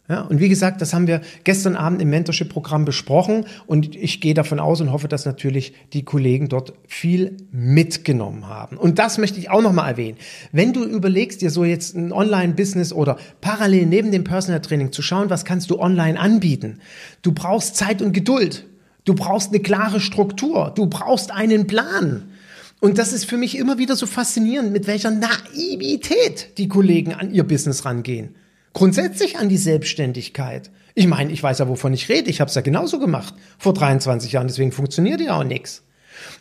Ja, und wie gesagt, das haben wir gestern Abend im Mentorship-Programm besprochen und ich gehe davon aus und hoffe, dass natürlich die Kollegen dort viel mitgenommen haben. Und das möchte ich auch nochmal erwähnen. Wenn du überlegst, dir so jetzt ein Online-Business oder parallel neben dem Personal Training zu schauen, was kannst du online anbieten? Du brauchst Zeit und Geduld. Du brauchst eine klare Struktur. Du brauchst einen Plan. Und das ist für mich immer wieder so faszinierend, mit welcher Naivität die Kollegen an ihr Business rangehen grundsätzlich an die Selbstständigkeit. Ich meine, ich weiß ja, wovon ich rede. Ich habe es ja genauso gemacht vor 23 Jahren. Deswegen funktioniert ja auch nichts.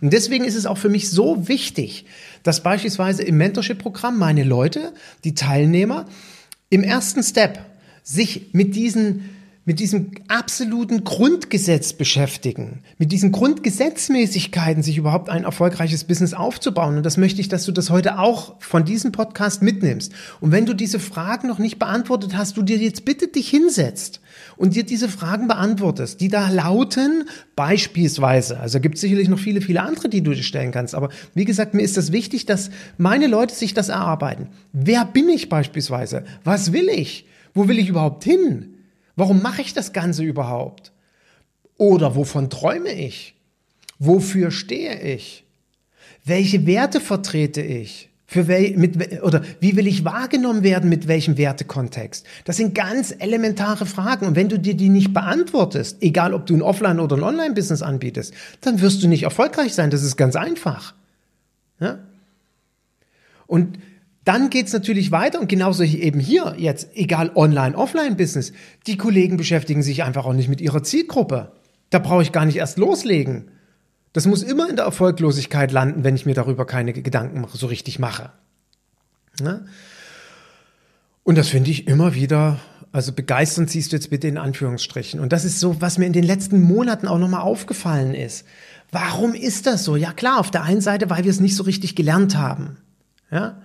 Und deswegen ist es auch für mich so wichtig, dass beispielsweise im Mentorship-Programm meine Leute, die Teilnehmer, im ersten Step sich mit diesen mit diesem absoluten Grundgesetz beschäftigen, mit diesen Grundgesetzmäßigkeiten, sich überhaupt ein erfolgreiches Business aufzubauen. Und das möchte ich, dass du das heute auch von diesem Podcast mitnimmst. Und wenn du diese Fragen noch nicht beantwortet hast, du dir jetzt bitte dich hinsetzt und dir diese Fragen beantwortest, die da lauten beispielsweise, also gibt es sicherlich noch viele, viele andere, die du dir stellen kannst. Aber wie gesagt, mir ist das wichtig, dass meine Leute sich das erarbeiten. Wer bin ich beispielsweise? Was will ich? Wo will ich überhaupt hin? Warum mache ich das Ganze überhaupt? Oder wovon träume ich? Wofür stehe ich? Welche Werte vertrete ich? Für wel, mit, oder wie will ich wahrgenommen werden mit welchem Wertekontext? Das sind ganz elementare Fragen. Und wenn du dir die nicht beantwortest, egal ob du ein Offline- oder ein Online-Business anbietest, dann wirst du nicht erfolgreich sein. Das ist ganz einfach. Ja? Und dann geht's natürlich weiter und genauso eben hier jetzt, egal Online, Offline-Business, die Kollegen beschäftigen sich einfach auch nicht mit ihrer Zielgruppe. Da brauche ich gar nicht erst loslegen. Das muss immer in der Erfolglosigkeit landen, wenn ich mir darüber keine Gedanken so richtig mache. Ja? Und das finde ich immer wieder, also begeistern siehst du jetzt bitte in Anführungsstrichen. Und das ist so, was mir in den letzten Monaten auch nochmal aufgefallen ist. Warum ist das so? Ja klar, auf der einen Seite, weil wir es nicht so richtig gelernt haben. Ja?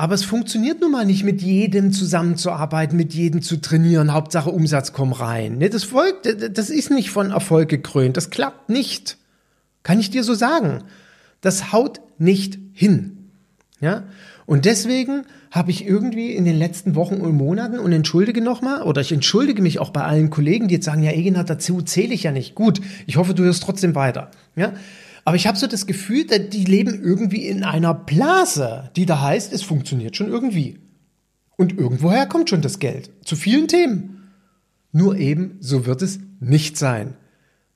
Aber es funktioniert nun mal nicht, mit jedem zusammenzuarbeiten, mit jedem zu trainieren. Hauptsache Umsatz komm rein. Ne, das folgt, das ist nicht von Erfolg gekrönt. Das klappt nicht. Kann ich dir so sagen. Das haut nicht hin. Ja? Und deswegen habe ich irgendwie in den letzten Wochen und Monaten und entschuldige nochmal, oder ich entschuldige mich auch bei allen Kollegen, die jetzt sagen, ja, Egenhard, dazu zähle ich ja nicht. Gut, ich hoffe, du hörst trotzdem weiter. Ja? Aber ich habe so das Gefühl, die leben irgendwie in einer Blase, die da heißt, es funktioniert schon irgendwie. Und irgendwoher kommt schon das Geld. Zu vielen Themen. Nur eben, so wird es nicht sein.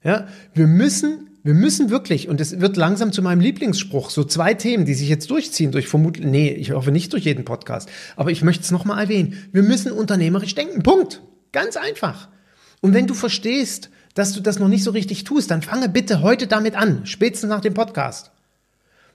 Ja, wir müssen, wir müssen wirklich, und es wird langsam zu meinem Lieblingsspruch, so zwei Themen, die sich jetzt durchziehen, durch vermutlich, nee, ich hoffe nicht durch jeden Podcast, aber ich möchte es nochmal erwähnen. Wir müssen unternehmerisch denken. Punkt. Ganz einfach. Und wenn du verstehst, dass du das noch nicht so richtig tust, dann fange bitte heute damit an, spätestens nach dem Podcast.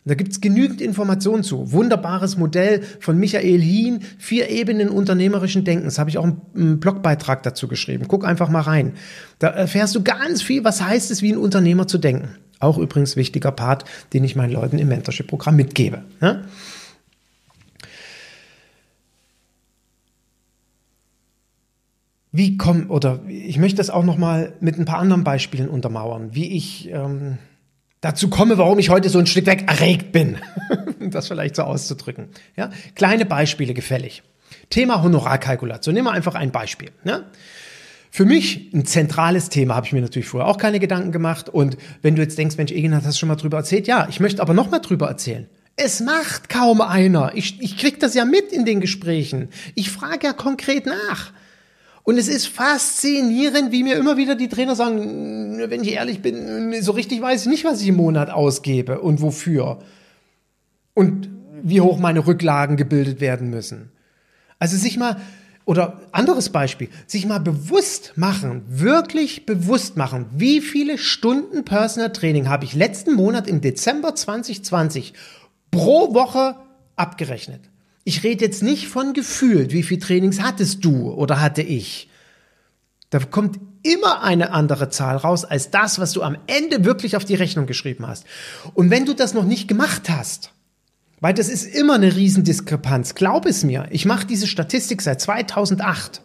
da gibt es genügend Informationen zu. Wunderbares Modell von Michael Hien, vier Ebenen unternehmerischen Denkens. Habe ich auch einen Blogbeitrag dazu geschrieben. Guck einfach mal rein. Da erfährst du ganz viel, was heißt es, wie ein Unternehmer zu denken. Auch übrigens wichtiger Part, den ich meinen Leuten im Mentorship-Programm mitgebe. Ja? Wie kommen, oder ich möchte das auch nochmal mit ein paar anderen Beispielen untermauern, wie ich ähm, dazu komme, warum ich heute so ein Stück weg erregt bin. [laughs] das vielleicht so auszudrücken. Ja? Kleine Beispiele gefällig. Thema Honorarkalkulation. Nehmen wir einfach ein Beispiel. Ja? Für mich ein zentrales Thema, habe ich mir natürlich vorher auch keine Gedanken gemacht. Und wenn du jetzt denkst, Mensch, Egenhard, hast du schon mal drüber erzählt? Ja, ich möchte aber noch mal drüber erzählen. Es macht kaum einer. Ich, ich krieg das ja mit in den Gesprächen. Ich frage ja konkret nach. Und es ist faszinierend, wie mir immer wieder die Trainer sagen, wenn ich ehrlich bin, so richtig weiß ich nicht, was ich im Monat ausgebe und wofür. Und wie hoch meine Rücklagen gebildet werden müssen. Also sich mal, oder anderes Beispiel, sich mal bewusst machen, wirklich bewusst machen, wie viele Stunden Personal Training habe ich letzten Monat im Dezember 2020 pro Woche abgerechnet. Ich rede jetzt nicht von gefühlt, wie viel Trainings hattest du oder hatte ich. Da kommt immer eine andere Zahl raus als das, was du am Ende wirklich auf die Rechnung geschrieben hast. Und wenn du das noch nicht gemacht hast, weil das ist immer eine Riesendiskrepanz, glaub es mir, ich mache diese Statistik seit 2008.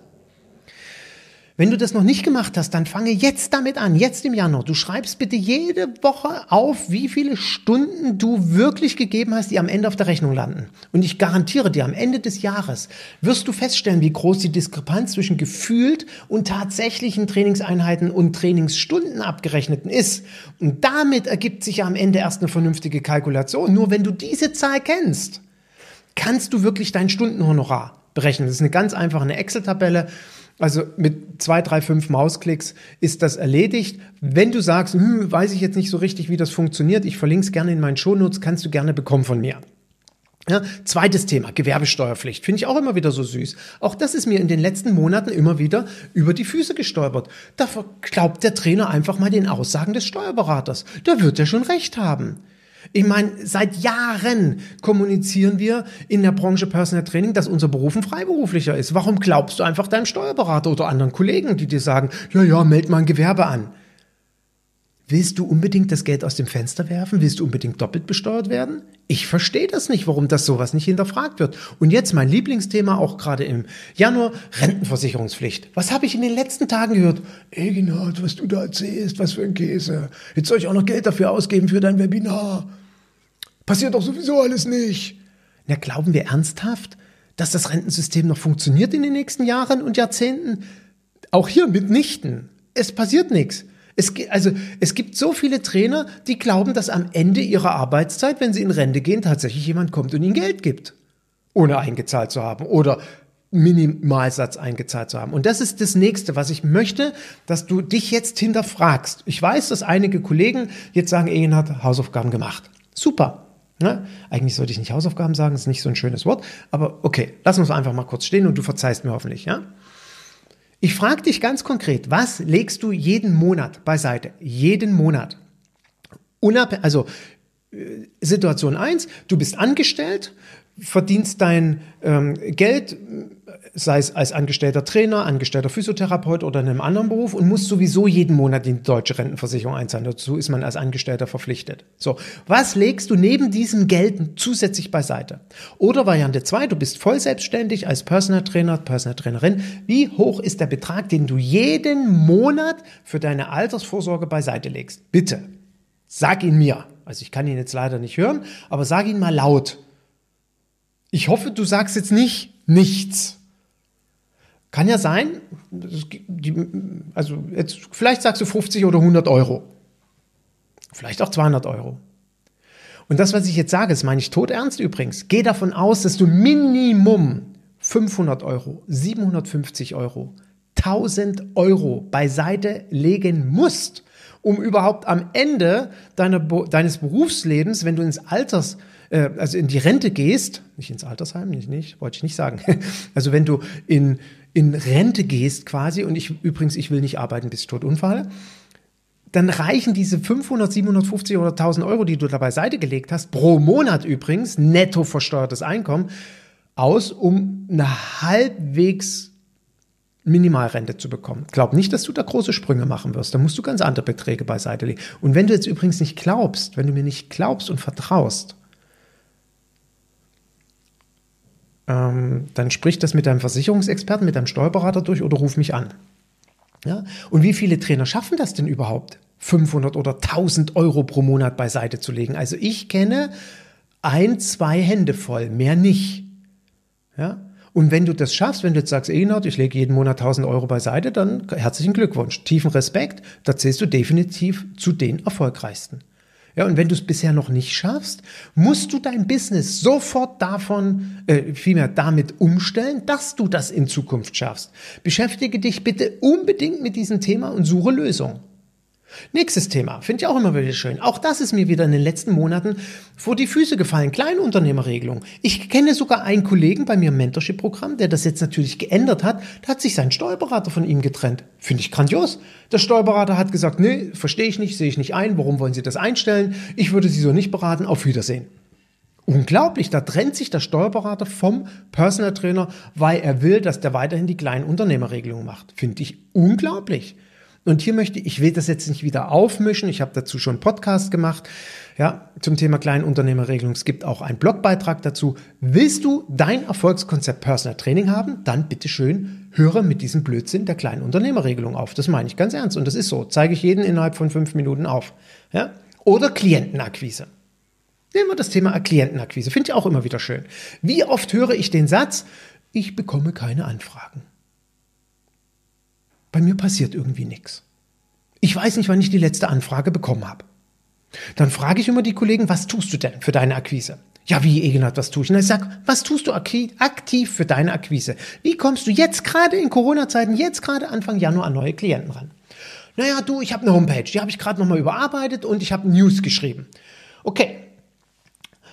Wenn du das noch nicht gemacht hast, dann fange jetzt damit an, jetzt im Januar. Du schreibst bitte jede Woche auf, wie viele Stunden du wirklich gegeben hast, die am Ende auf der Rechnung landen. Und ich garantiere dir, am Ende des Jahres wirst du feststellen, wie groß die Diskrepanz zwischen gefühlt und tatsächlichen Trainingseinheiten und Trainingsstunden abgerechneten ist. Und damit ergibt sich ja am Ende erst eine vernünftige Kalkulation. Nur wenn du diese Zahl kennst, kannst du wirklich dein Stundenhonorar berechnen. Das ist eine ganz einfache Excel-Tabelle. Also mit zwei, drei, fünf Mausklicks ist das erledigt. Wenn du sagst, hm, weiß ich jetzt nicht so richtig, wie das funktioniert, ich verlinke es gerne in meinen Shownotes, kannst du gerne bekommen von mir. Ja, zweites Thema, Gewerbesteuerpflicht. Finde ich auch immer wieder so süß. Auch das ist mir in den letzten Monaten immer wieder über die Füße gestolpert. Da glaubt der Trainer einfach mal den Aussagen des Steuerberaters. Da wird er schon recht haben. Ich meine, seit Jahren kommunizieren wir in der Branche Personal Training, dass unser Beruf ein freiberuflicher ist. Warum glaubst du einfach deinem Steuerberater oder anderen Kollegen, die dir sagen, ja, ja, meld mal ein Gewerbe an? Willst du unbedingt das Geld aus dem Fenster werfen? Willst du unbedingt doppelt besteuert werden? Ich verstehe das nicht, warum das sowas nicht hinterfragt wird. Und jetzt mein Lieblingsthema, auch gerade im Januar, Rentenversicherungspflicht. Was habe ich in den letzten Tagen gehört? Eginhard, was du da erzählst, was für ein Käse. Jetzt soll ich auch noch Geld dafür ausgeben für dein Webinar. Passiert doch sowieso alles nicht. Na, glauben wir ernsthaft, dass das Rentensystem noch funktioniert in den nächsten Jahren und Jahrzehnten? Auch hier mitnichten. Es passiert nichts. Es, also, es gibt so viele Trainer, die glauben, dass am Ende ihrer Arbeitszeit, wenn sie in Rente gehen, tatsächlich jemand kommt und ihnen Geld gibt, ohne eingezahlt zu haben oder Minimalsatz eingezahlt zu haben. Und das ist das nächste, was ich möchte, dass du dich jetzt hinterfragst. Ich weiß, dass einige Kollegen jetzt sagen, Ehen hat Hausaufgaben gemacht. Super. Ne? Eigentlich sollte ich nicht Hausaufgaben sagen, ist nicht so ein schönes Wort, aber okay, lass uns einfach mal kurz stehen und du verzeihst mir hoffentlich, ja? Ich frage dich ganz konkret, was legst du jeden Monat beiseite? Jeden Monat. Unab also äh, Situation eins: du bist angestellt, verdienst dein ähm, Geld, sei es als angestellter Trainer, angestellter Physiotherapeut oder in einem anderen Beruf und musst sowieso jeden Monat die deutsche Rentenversicherung einzahlen. Dazu ist man als Angestellter verpflichtet. So, was legst du neben diesem Geld zusätzlich beiseite? Oder Variante zwei: du bist voll selbstständig als Personal Trainer, Personal Trainerin. Wie hoch ist der Betrag, den du jeden Monat für deine Altersvorsorge beiseite legst? Bitte, sag ihn mir. Also ich kann ihn jetzt leider nicht hören, aber sag ihn mal laut. Ich hoffe, du sagst jetzt nicht nichts. Kann ja sein, also jetzt, vielleicht sagst du 50 oder 100 Euro. Vielleicht auch 200 Euro. Und das, was ich jetzt sage, das meine ich todernst übrigens. Geh davon aus, dass du Minimum 500 Euro, 750 Euro, 1000 Euro beiseite legen musst, um überhaupt am Ende deiner, deines Berufslebens, wenn du ins Alters, äh, also in die Rente gehst, nicht ins Altersheim, nicht, nicht, wollte ich nicht sagen. [laughs] Also wenn du in, in Rente gehst quasi, und ich übrigens, ich will nicht arbeiten, bis ich tot umfalle, dann reichen diese 500, 750 oder 1000 Euro, die du da beiseite gelegt hast, pro Monat übrigens, netto versteuertes Einkommen, aus, um eine halbwegs Minimalrente zu bekommen. Glaub nicht, dass du da große Sprünge machen wirst. Da musst du ganz andere Beträge beiseite legen. Und wenn du jetzt übrigens nicht glaubst, wenn du mir nicht glaubst und vertraust, ähm, dann sprich das mit deinem Versicherungsexperten, mit deinem Steuerberater durch oder ruf mich an. Ja? Und wie viele Trainer schaffen das denn überhaupt? 500 oder 1000 Euro pro Monat beiseite zu legen. Also ich kenne ein, zwei Hände voll, mehr nicht. Ja? Und wenn du das schaffst, wenn du jetzt sagst, Egenhard, ich lege jeden Monat 1000 Euro beiseite, dann herzlichen Glückwunsch. Tiefen Respekt, da zählst du definitiv zu den erfolgreichsten. Ja, und wenn du es bisher noch nicht schaffst, musst du dein Business sofort davon, äh, vielmehr damit umstellen, dass du das in Zukunft schaffst. Beschäftige dich bitte unbedingt mit diesem Thema und suche Lösungen. Nächstes Thema, finde ich auch immer wieder schön. Auch das ist mir wieder in den letzten Monaten vor die Füße gefallen. Kleinunternehmerregelung. Ich kenne sogar einen Kollegen bei mir im Mentorship-Programm, der das jetzt natürlich geändert hat. Da hat sich sein Steuerberater von ihm getrennt. Finde ich grandios. Der Steuerberater hat gesagt, nee, verstehe ich nicht, sehe ich nicht ein. Warum wollen Sie das einstellen? Ich würde Sie so nicht beraten. Auf Wiedersehen. Unglaublich, da trennt sich der Steuerberater vom Personal Trainer, weil er will, dass der weiterhin die kleinen Unternehmerregelung macht. Finde ich unglaublich. Und hier möchte ich, ich will das jetzt nicht wieder aufmischen, ich habe dazu schon einen Podcast gemacht, ja, zum Thema Kleinunternehmerregelung. Es gibt auch einen Blogbeitrag dazu. Willst du dein Erfolgskonzept Personal Training haben? Dann bitteschön höre mit diesem Blödsinn der Kleinunternehmerregelung auf. Das meine ich ganz ernst. Und das ist so. Zeige ich jeden innerhalb von fünf Minuten auf. Ja? Oder Klientenakquise. Nehmen wir das Thema Klientenakquise. Finde ich auch immer wieder schön. Wie oft höre ich den Satz, ich bekomme keine Anfragen. Bei mir passiert irgendwie nichts. Ich weiß nicht, wann ich die letzte Anfrage bekommen habe. Dann frage ich immer die Kollegen, was tust du denn für deine Akquise? Ja, wie, Egenhard, was tue ich? Und ich sage, was tust du aktiv für deine Akquise? Wie kommst du jetzt gerade in Corona-Zeiten, jetzt gerade Anfang Januar an neue Klienten ran? Naja, du, ich habe eine Homepage, die habe ich gerade nochmal überarbeitet und ich habe News geschrieben. Okay,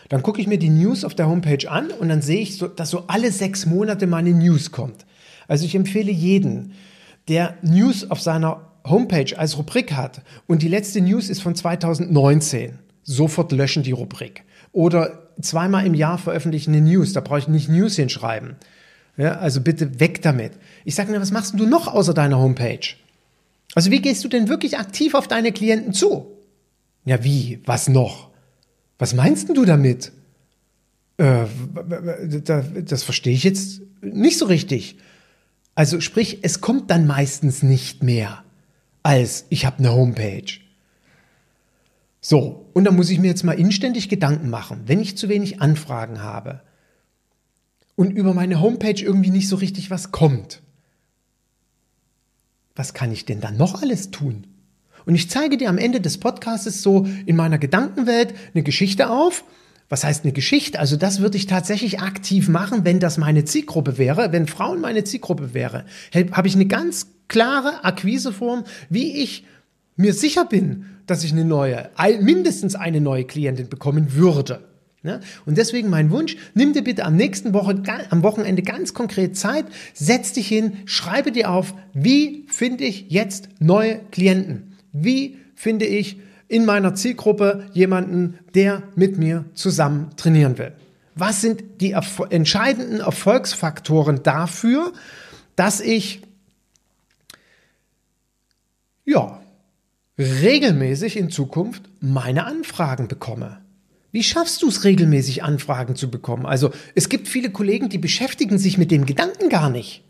dann gucke ich mir die News auf der Homepage an und dann sehe ich, so, dass so alle sechs Monate mal eine News kommt. Also ich empfehle jeden, der News auf seiner Homepage als Rubrik hat und die letzte News ist von 2019, sofort löschen die Rubrik. Oder zweimal im Jahr veröffentlichen eine News, da brauche ich nicht News hinschreiben. Ja, also bitte weg damit. Ich sage mir, was machst du noch außer deiner Homepage? Also wie gehst du denn wirklich aktiv auf deine Klienten zu? Ja, wie? Was noch? Was meinst du damit? Äh, das verstehe ich jetzt nicht so richtig. Also sprich, es kommt dann meistens nicht mehr als ich habe eine Homepage. So, und da muss ich mir jetzt mal inständig Gedanken machen, wenn ich zu wenig Anfragen habe und über meine Homepage irgendwie nicht so richtig was kommt. Was kann ich denn dann noch alles tun? Und ich zeige dir am Ende des Podcasts so in meiner Gedankenwelt eine Geschichte auf. Was heißt eine Geschichte? Also das würde ich tatsächlich aktiv machen, wenn das meine Zielgruppe wäre, wenn Frauen meine Zielgruppe wäre. Habe ich eine ganz klare Akquiseform, wie ich mir sicher bin, dass ich eine neue, mindestens eine neue Klientin bekommen würde. Ja? Und deswegen mein Wunsch, nimm dir bitte am nächsten Woche, am Wochenende ganz konkret Zeit, setz dich hin, schreibe dir auf, wie finde ich jetzt neue Klienten? Wie finde ich in meiner Zielgruppe jemanden, der mit mir zusammen trainieren will? Was sind die erf entscheidenden Erfolgsfaktoren dafür, dass ich ja regelmäßig in Zukunft meine Anfragen bekomme? Wie schaffst du es regelmäßig Anfragen zu bekommen? Also es gibt viele Kollegen, die beschäftigen sich mit dem Gedanken gar nicht.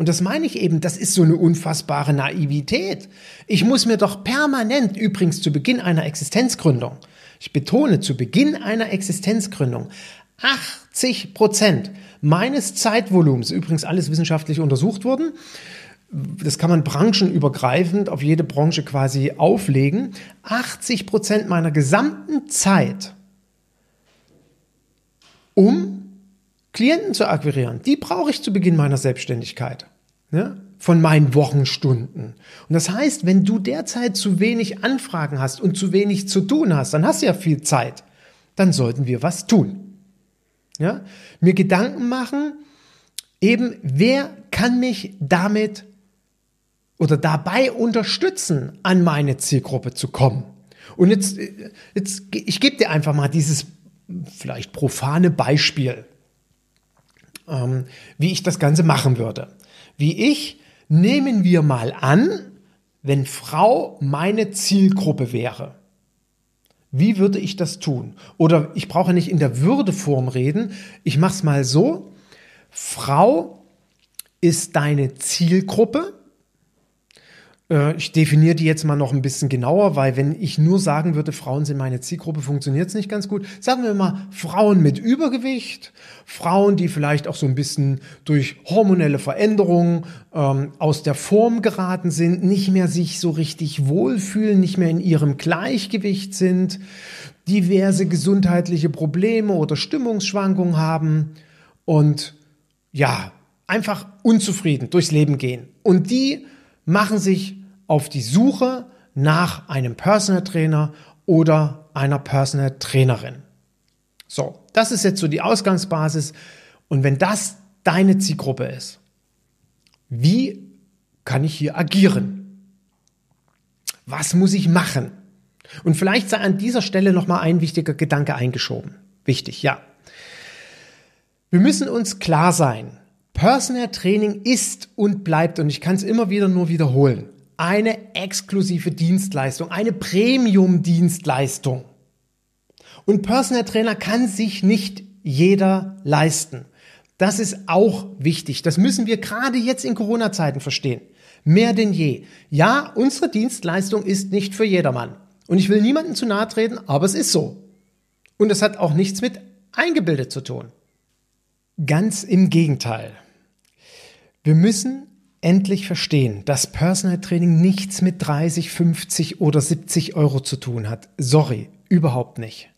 Und das meine ich eben, das ist so eine unfassbare Naivität. Ich muss mir doch permanent, übrigens zu Beginn einer Existenzgründung, ich betone zu Beginn einer Existenzgründung, 80 Prozent meines Zeitvolumens, übrigens alles wissenschaftlich untersucht worden, das kann man branchenübergreifend auf jede Branche quasi auflegen, 80 Prozent meiner gesamten Zeit um Klienten zu akquirieren. Die brauche ich zu Beginn meiner Selbstständigkeit. Ne? Von meinen Wochenstunden. Und das heißt, wenn du derzeit zu wenig Anfragen hast und zu wenig zu tun hast, dann hast du ja viel Zeit. Dann sollten wir was tun. Ja? Mir Gedanken machen, eben, wer kann mich damit oder dabei unterstützen, an meine Zielgruppe zu kommen? Und jetzt, jetzt ich gebe dir einfach mal dieses vielleicht profane Beispiel, ähm, wie ich das Ganze machen würde. Wie ich, nehmen wir mal an, wenn Frau meine Zielgruppe wäre. Wie würde ich das tun? Oder ich brauche nicht in der Würdeform reden. Ich mache es mal so. Frau ist deine Zielgruppe ich definiere die jetzt mal noch ein bisschen genauer, weil wenn ich nur sagen würde, Frauen sind meine Zielgruppe, funktioniert es nicht ganz gut. Sagen wir mal Frauen mit Übergewicht, Frauen, die vielleicht auch so ein bisschen durch hormonelle Veränderungen ähm, aus der Form geraten sind, nicht mehr sich so richtig wohlfühlen, nicht mehr in ihrem Gleichgewicht sind, diverse gesundheitliche Probleme oder Stimmungsschwankungen haben und ja, einfach unzufrieden durchs Leben gehen. Und die machen sich auf die Suche nach einem Personal Trainer oder einer Personal Trainerin. So, das ist jetzt so die Ausgangsbasis. Und wenn das deine Zielgruppe ist, wie kann ich hier agieren? Was muss ich machen? Und vielleicht sei an dieser Stelle nochmal ein wichtiger Gedanke eingeschoben. Wichtig, ja. Wir müssen uns klar sein, Personal Training ist und bleibt, und ich kann es immer wieder nur wiederholen, eine exklusive Dienstleistung, eine Premium-Dienstleistung. Und Personal Trainer kann sich nicht jeder leisten. Das ist auch wichtig. Das müssen wir gerade jetzt in Corona-Zeiten verstehen. Mehr denn je. Ja, unsere Dienstleistung ist nicht für jedermann. Und ich will niemandem zu nahe treten, aber es ist so. Und es hat auch nichts mit eingebildet zu tun. Ganz im Gegenteil. Wir müssen endlich verstehen, dass Personal Training nichts mit 30, 50 oder 70 Euro zu tun hat. Sorry, überhaupt nicht.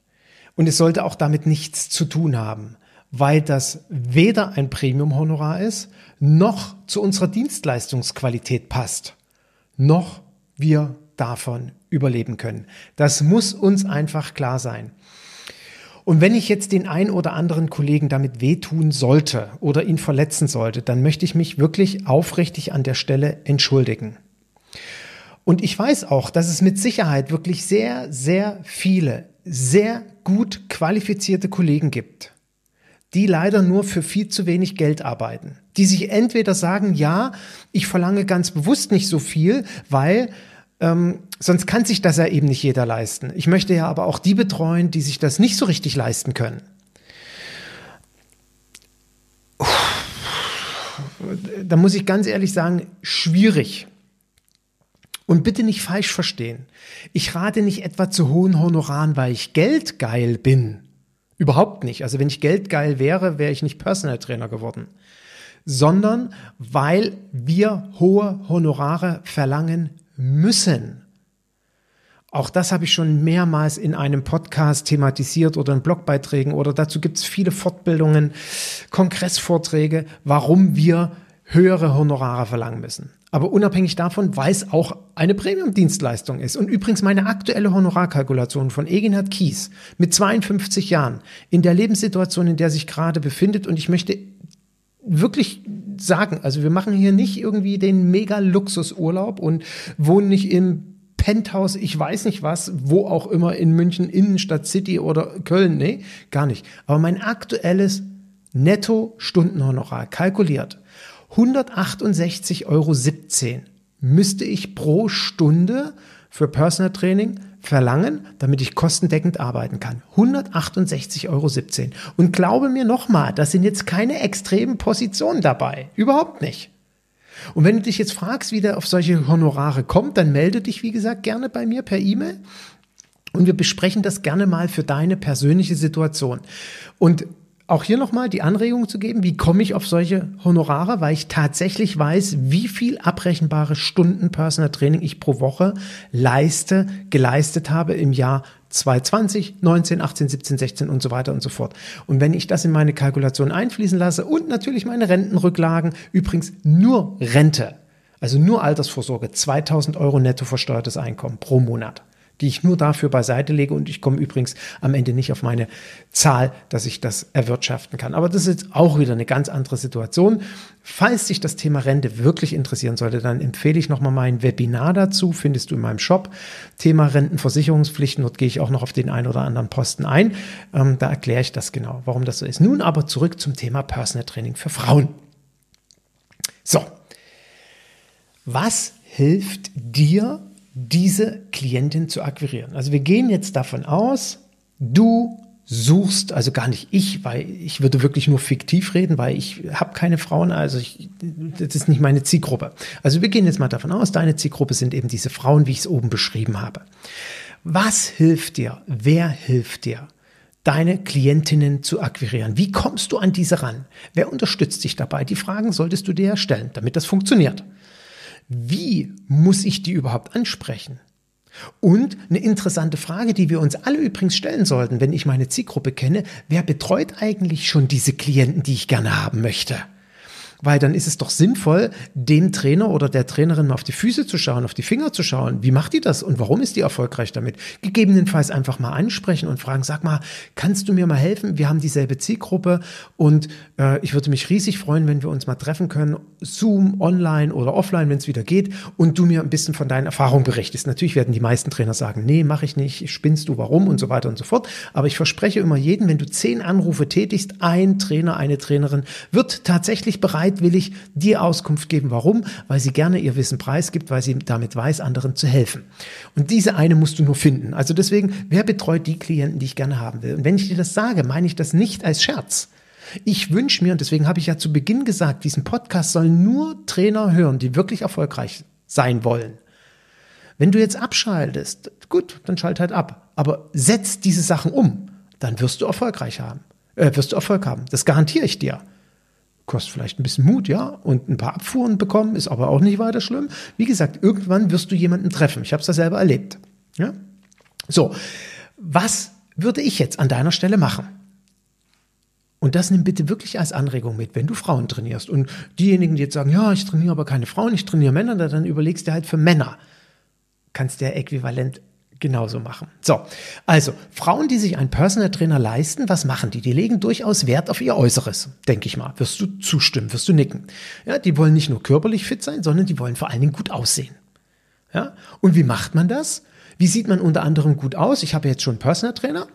Und es sollte auch damit nichts zu tun haben, weil das weder ein Premium-Honorar ist, noch zu unserer Dienstleistungsqualität passt, noch wir davon überleben können. Das muss uns einfach klar sein. Und wenn ich jetzt den ein oder anderen Kollegen damit wehtun sollte oder ihn verletzen sollte, dann möchte ich mich wirklich aufrichtig an der Stelle entschuldigen. Und ich weiß auch, dass es mit Sicherheit wirklich sehr, sehr viele, sehr gut qualifizierte Kollegen gibt, die leider nur für viel zu wenig Geld arbeiten. Die sich entweder sagen, ja, ich verlange ganz bewusst nicht so viel, weil ähm, sonst kann sich das ja eben nicht jeder leisten. Ich möchte ja aber auch die betreuen, die sich das nicht so richtig leisten können. Da muss ich ganz ehrlich sagen, schwierig. Und bitte nicht falsch verstehen. Ich rate nicht etwa zu hohen Honoraren, weil ich geldgeil bin. Überhaupt nicht. Also wenn ich geldgeil wäre, wäre ich nicht Personal Trainer geworden. Sondern weil wir hohe Honorare verlangen müssen. Auch das habe ich schon mehrmals in einem Podcast thematisiert oder in Blogbeiträgen oder dazu gibt es viele Fortbildungen, Kongressvorträge, warum wir höhere Honorare verlangen müssen. Aber unabhängig davon, weil es auch eine Premium-Dienstleistung ist. Und übrigens meine aktuelle Honorarkalkulation von Eginhard Kies mit 52 Jahren in der Lebenssituation, in der sich gerade befindet. Und ich möchte wirklich sagen, also wir machen hier nicht irgendwie den Mega-Luxusurlaub und wohnen nicht im Penthouse, ich weiß nicht was, wo auch immer in München, Innenstadt City oder Köln. Nee, gar nicht. Aber mein aktuelles Netto-Stundenhonorar kalkuliert 168,17 Euro müsste ich pro Stunde für Personal Training verlangen, damit ich kostendeckend arbeiten kann. 168,17 Euro. Und glaube mir nochmal, das sind jetzt keine extremen Positionen dabei. Überhaupt nicht. Und wenn du dich jetzt fragst, wie der auf solche Honorare kommt, dann melde dich, wie gesagt, gerne bei mir per E-Mail. Und wir besprechen das gerne mal für deine persönliche Situation. Und auch hier nochmal die Anregung zu geben, wie komme ich auf solche Honorare, weil ich tatsächlich weiß, wie viel abrechenbare Stunden Personal Training ich pro Woche leiste, geleistet habe im Jahr 2020, 19, 18, 17, 16 und so weiter und so fort. Und wenn ich das in meine Kalkulation einfließen lasse und natürlich meine Rentenrücklagen, übrigens nur Rente, also nur Altersvorsorge, 2000 Euro netto versteuertes Einkommen pro Monat die ich nur dafür beiseite lege und ich komme übrigens am Ende nicht auf meine Zahl, dass ich das erwirtschaften kann. Aber das ist auch wieder eine ganz andere Situation. Falls dich das Thema Rente wirklich interessieren sollte, dann empfehle ich nochmal mein Webinar dazu, findest du in meinem Shop. Thema Rentenversicherungspflichten, dort gehe ich auch noch auf den einen oder anderen Posten ein. Ähm, da erkläre ich das genau, warum das so ist. Nun aber zurück zum Thema Personal Training für Frauen. So. Was hilft dir diese Klientin zu akquirieren. Also wir gehen jetzt davon aus, du suchst, also gar nicht ich, weil ich würde wirklich nur fiktiv reden, weil ich habe keine Frauen, also ich, das ist nicht meine Zielgruppe. Also wir gehen jetzt mal davon aus, deine Zielgruppe sind eben diese Frauen, wie ich es oben beschrieben habe. Was hilft dir? Wer hilft dir? deine Klientinnen zu akquirieren. Wie kommst du an diese ran? Wer unterstützt dich dabei? Die Fragen solltest du dir stellen, damit das funktioniert. Wie muss ich die überhaupt ansprechen? Und eine interessante Frage, die wir uns alle übrigens stellen sollten, wenn ich meine Zielgruppe kenne, wer betreut eigentlich schon diese Klienten, die ich gerne haben möchte? Weil dann ist es doch sinnvoll, dem Trainer oder der Trainerin mal auf die Füße zu schauen, auf die Finger zu schauen. Wie macht die das und warum ist die erfolgreich damit? Gegebenenfalls einfach mal ansprechen und fragen, sag mal, kannst du mir mal helfen? Wir haben dieselbe Zielgruppe und äh, ich würde mich riesig freuen, wenn wir uns mal treffen können. Zoom, online oder offline, wenn es wieder geht und du mir ein bisschen von deinen Erfahrungen berichtest. Natürlich werden die meisten Trainer sagen, nee, mache ich nicht, spinnst du, warum und so weiter und so fort. Aber ich verspreche immer jedem, wenn du zehn Anrufe tätigst, ein Trainer, eine Trainerin wird tatsächlich bereit, bereitwillig dir Auskunft geben. Warum? Weil sie gerne ihr Wissen preisgibt, weil sie damit weiß, anderen zu helfen. Und diese eine musst du nur finden. Also deswegen, wer betreut die Klienten, die ich gerne haben will? Und wenn ich dir das sage, meine ich das nicht als Scherz. Ich wünsche mir, und deswegen habe ich ja zu Beginn gesagt, diesen Podcast sollen nur Trainer hören, die wirklich erfolgreich sein wollen. Wenn du jetzt abschaltest, gut, dann schalt halt ab. Aber setz diese Sachen um, dann wirst du erfolgreich haben. Äh, wirst du Erfolg haben. Das garantiere ich dir. Kostet vielleicht ein bisschen Mut, ja, und ein paar Abfuhren bekommen, ist aber auch nicht weiter schlimm. Wie gesagt, irgendwann wirst du jemanden treffen. Ich habe es da selber erlebt. Ja? So, was würde ich jetzt an deiner Stelle machen? Und das nimm bitte wirklich als Anregung mit, wenn du Frauen trainierst. Und diejenigen, die jetzt sagen, ja, ich trainiere aber keine Frauen, ich trainiere Männer, dann überlegst du halt für Männer. Kannst du ja äquivalent genauso machen. So, also Frauen, die sich einen Personal Trainer leisten, was machen die? Die legen durchaus Wert auf ihr Äußeres, denke ich mal. Wirst du zustimmen, wirst du nicken. Ja, die wollen nicht nur körperlich fit sein, sondern die wollen vor allen Dingen gut aussehen. Ja, und wie macht man das? Wie sieht man unter anderem gut aus? Ich habe jetzt schon einen Personal Trainer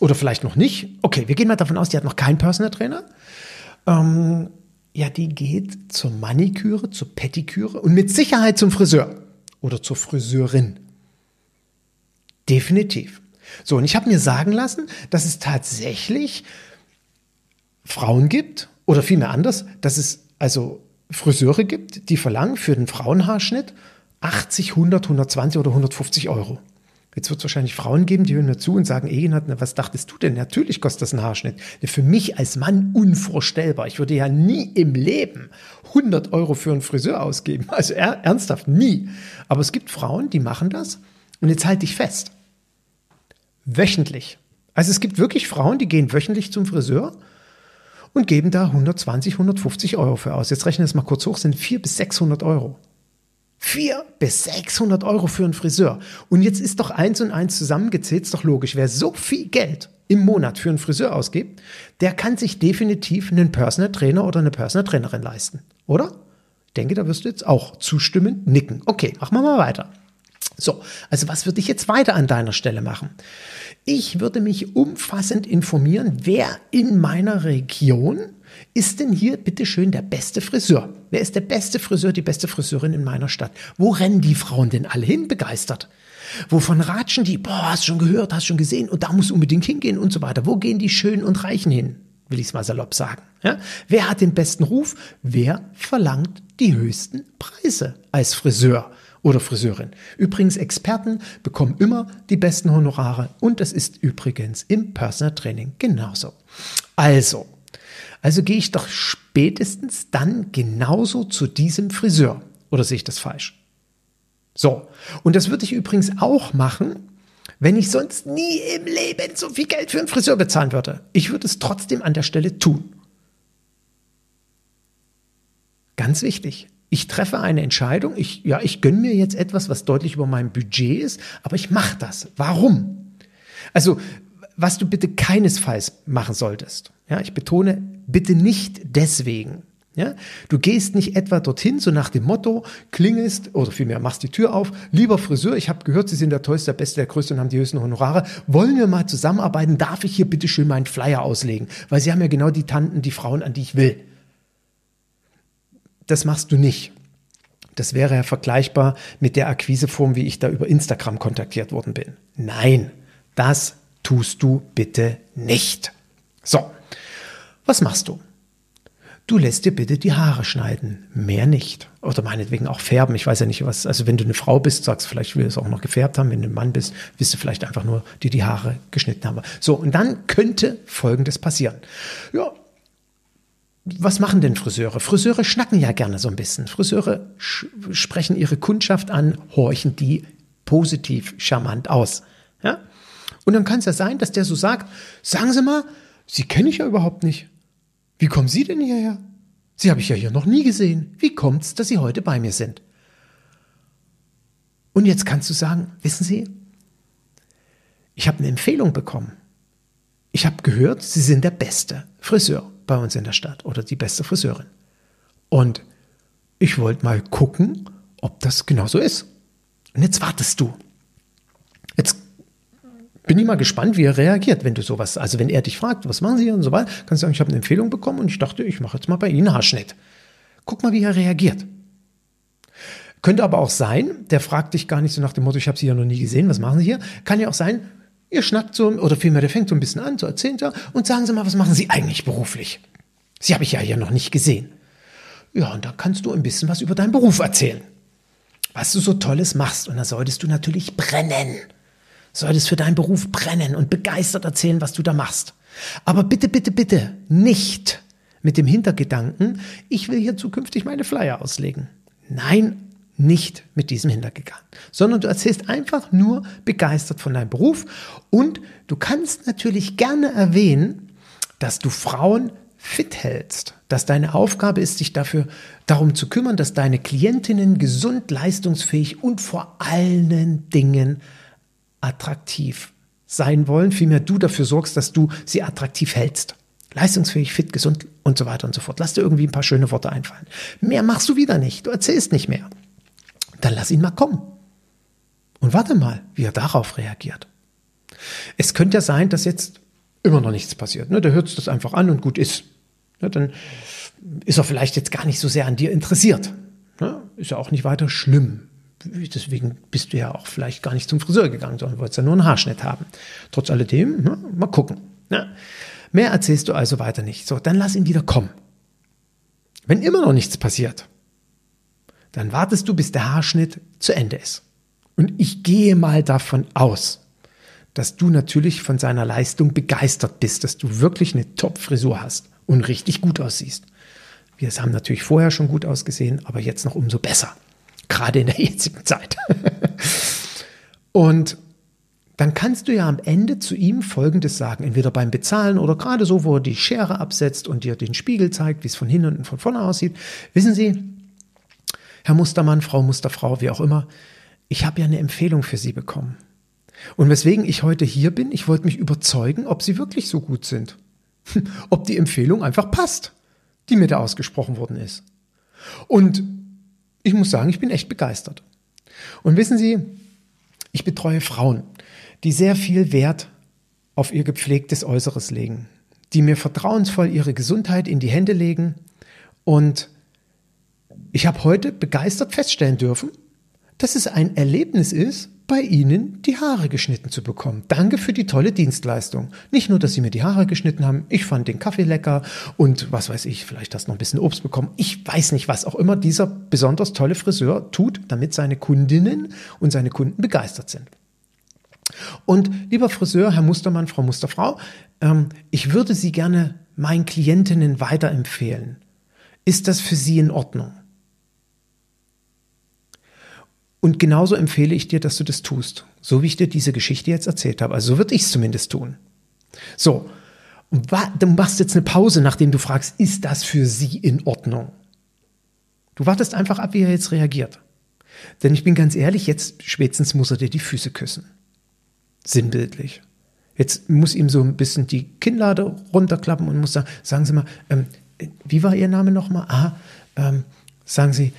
oder vielleicht noch nicht. Okay, wir gehen mal davon aus, die hat noch keinen Personal Trainer. Ähm, ja, die geht zur Maniküre, zur Pettiküre und mit Sicherheit zum Friseur oder zur Friseurin. Definitiv. So, und ich habe mir sagen lassen, dass es tatsächlich Frauen gibt, oder vielmehr anders, dass es also Friseure gibt, die verlangen für den Frauenhaarschnitt 80, 100, 120 oder 150 Euro. Jetzt wird es wahrscheinlich Frauen geben, die hören mir zu und sagen, Egenhard, was dachtest du denn? Natürlich kostet das ein Haarschnitt. Für mich als Mann unvorstellbar. Ich würde ja nie im Leben 100 Euro für einen Friseur ausgeben. [laughs] Also ernsthaft, nie. Aber es gibt Frauen, die machen das Und jetzt halt dich fest. Wöchentlich. Also es gibt wirklich Frauen, die gehen wöchentlich zum Friseur und geben da 120, 150 Euro für aus. Jetzt rechne es mal kurz hoch, sind 400 bis 600 Euro. 400 bis 600 Euro für einen Friseur. Und jetzt ist doch eins und eins zusammengezählt, ist doch logisch. Wer so viel Geld im Monat für einen Friseur ausgibt, der kann sich definitiv einen Personal Trainer oder eine Personal Trainerin leisten. Oder? Ich denke, da wirst du jetzt auch zustimmend nicken. Okay, machen wir mal weiter. So, also was würde ich jetzt weiter an deiner Stelle machen? Ich würde mich umfassend informieren, wer in meiner Region ist denn hier bitteschön der beste Friseur? Wer ist der beste Friseur, die beste Friseurin in meiner Stadt? Wo rennen die Frauen denn alle hin, begeistert? Wovon ratschen die? Boah, hast schon gehört, hast schon gesehen und da muss unbedingt hingehen und so weiter. Wo gehen die Schönen und Reichen hin? Will ich es mal salopp sagen. Ja? Wer hat den besten Ruf? Wer verlangt die höchsten Preise als Friseur? Oder Friseurin. Übrigens, Experten bekommen immer die besten Honorare und das ist übrigens im Personal Training genauso. Also, also gehe ich doch spätestens dann genauso zu diesem Friseur. Oder sehe ich das falsch? So, und das würde ich übrigens auch machen, wenn ich sonst nie im Leben so viel Geld für einen Friseur bezahlen würde. Ich würde es trotzdem an der Stelle tun. Ganz wichtig. Ich treffe eine Entscheidung. Ich, ja, ich gönne mir jetzt etwas, was deutlich über meinem Budget ist, aber ich mache das. Warum? Also, was du bitte keinesfalls machen solltest. Ja, ich betone, bitte nicht deswegen. Ja, du gehst nicht etwa dorthin, so nach dem Motto, klingelst oder vielmehr machst die Tür auf, lieber Friseur, ich habe gehört, Sie sind der Tollste, der Beste, der Größte und haben die höchsten Honorare. Wollen wir mal zusammenarbeiten? Darf ich hier bitte schön meinen Flyer auslegen? Weil Sie haben ja genau die Tanten, die Frauen, an die ich will. Das machst du nicht. Das wäre ja vergleichbar mit der Akquiseform, wie ich da über Instagram kontaktiert worden bin. Nein, das tust du bitte nicht. So, was machst du? Du lässt dir bitte die Haare schneiden, mehr nicht. Oder meinetwegen auch färben. Ich weiß ja nicht, was, also wenn du eine Frau bist, sagst du vielleicht, will es auch noch gefärbt haben. Wenn du ein Mann bist, willst du vielleicht einfach nur dir die Haare geschnitten haben. So, und dann könnte Folgendes passieren. Ja, was machen denn Friseure? Friseure schnacken ja gerne so ein bisschen. Friseure sprechen ihre Kundschaft an, horchen die positiv charmant aus. Ja? Und dann kann es ja sein, dass der so sagt, sagen Sie mal, Sie kenne ich ja überhaupt nicht. Wie kommen Sie denn hierher? Sie habe ich ja hier noch nie gesehen. Wie kommt's, dass Sie heute bei mir sind? Und jetzt kannst du sagen, wissen Sie, ich habe eine Empfehlung bekommen. Ich habe gehört, Sie sind der beste Friseur bei uns in der Stadt oder die beste Friseurin. Und ich wollte mal gucken, ob das genauso ist. Und jetzt wartest du. Jetzt bin ich mal gespannt, wie er reagiert, wenn du sowas, also wenn er dich fragt, was machen Sie und so weiter, kannst du sagen, ich habe eine Empfehlung bekommen und ich dachte, ich mache jetzt mal bei Ihnen Haarschnitt. Guck mal, wie er reagiert. Könnte aber auch sein, der fragt dich gar nicht so nach dem Motto, ich habe Sie ja noch nie gesehen, was machen Sie hier? Kann ja auch sein, ihr schnackt so, oder vielmehr, der fängt so ein bisschen an, so erzählt er, und sagen Sie mal, was machen Sie eigentlich beruflich? Sie habe ich ja hier noch nicht gesehen. Ja, und da kannst du ein bisschen was über deinen Beruf erzählen. Was du so Tolles machst. Und da solltest du natürlich brennen solltest für deinen Beruf brennen und begeistert erzählen, was du da machst. Aber bitte, bitte, bitte nicht mit dem Hintergedanken, ich will hier zukünftig meine Flyer auslegen. Nein, nicht mit diesem Hintergedanken, sondern du erzählst einfach nur begeistert von deinem Beruf und du kannst natürlich gerne erwähnen, dass du Frauen fit hältst, dass deine Aufgabe ist, dich dafür darum zu kümmern, dass deine Klientinnen gesund, leistungsfähig und vor allen Dingen attraktiv sein wollen, vielmehr du dafür sorgst, dass du sie attraktiv hältst. Leistungsfähig, fit, gesund und so weiter und so fort. Lass dir irgendwie ein paar schöne Worte einfallen. Mehr machst du wieder nicht. Du erzählst nicht mehr. Dann lass ihn mal kommen. Und warte mal, wie er darauf reagiert. Es könnte ja sein, dass jetzt immer noch nichts passiert. Ne? Der hört das einfach an und gut ist. Ne? Dann ist er vielleicht jetzt gar nicht so sehr an dir interessiert. Ne? Ist ja auch nicht weiter schlimm deswegen bist du ja auch vielleicht gar nicht zum Friseur gegangen, sondern wolltest ja nur einen Haarschnitt haben. Trotz alledem, ne, mal gucken. Ne? Mehr erzählst du also weiter nicht. So, dann lass ihn wieder kommen. Wenn immer noch nichts passiert, dann wartest du, bis der Haarschnitt zu Ende ist. Und ich gehe mal davon aus, dass du natürlich von seiner Leistung begeistert bist, dass du wirklich eine Top-Frisur hast und richtig gut aussiehst. Wir haben natürlich vorher schon gut ausgesehen, aber jetzt noch umso besser. Gerade in der [laughs] jetzigen Zeit. Und dann kannst du ja am Ende zu ihm Folgendes sagen, entweder beim Bezahlen oder gerade so, wo er die Schere absetzt und dir den Spiegel zeigt, wie es von hinten und von vorne aussieht. Wissen Sie, Herr Mustermann, Frau Musterfrau, wie auch immer, ich habe ja eine Empfehlung für Sie bekommen. Und weswegen ich heute hier bin, ich wollte mich überzeugen, ob Sie wirklich so gut sind. [laughs] ob die Empfehlung einfach passt, die mir da ausgesprochen worden ist. Und ich muss sagen, ich bin echt begeistert. Und wissen Sie, ich betreue Frauen, die sehr viel Wert auf ihr gepflegtes Äußeres legen, die mir vertrauensvoll ihre Gesundheit in die Hände legen und ich habe heute begeistert feststellen dürfen, dass es ein Erlebnis ist, bei Ihnen die Haare geschnitten zu bekommen. Danke für die tolle Dienstleistung. Nicht nur, dass Sie mir die Haare geschnitten haben, ich fand den Kaffee lecker und was weiß ich, vielleicht hast du noch ein bisschen Obst bekommen. Ich weiß nicht, was auch immer dieser besonders tolle Friseur tut, damit seine Kundinnen und seine Kunden begeistert sind. Und lieber Friseur, Herr Mustermann, Frau Musterfrau, ähm, ich würde Sie gerne meinen Klientinnen weiterempfehlen. Ist das für Sie in Ordnung? Und genauso empfehle ich dir, dass du das tust. So wie ich dir diese Geschichte jetzt erzählt habe. Also so würde ich es zumindest tun. So. Du machst jetzt eine Pause, nachdem du fragst, ist das für sie in Ordnung? Du wartest einfach ab, wie er jetzt reagiert. Denn ich bin ganz ehrlich, jetzt spätestens muss er dir die Füße küssen. Sinnbildlich. Jetzt muss ihm so ein bisschen die Kinnlade runterklappen und muss sagen, sagen Sie mal, ähm, wie war Ihr Name nochmal? Aha, ähm, sagen Sie,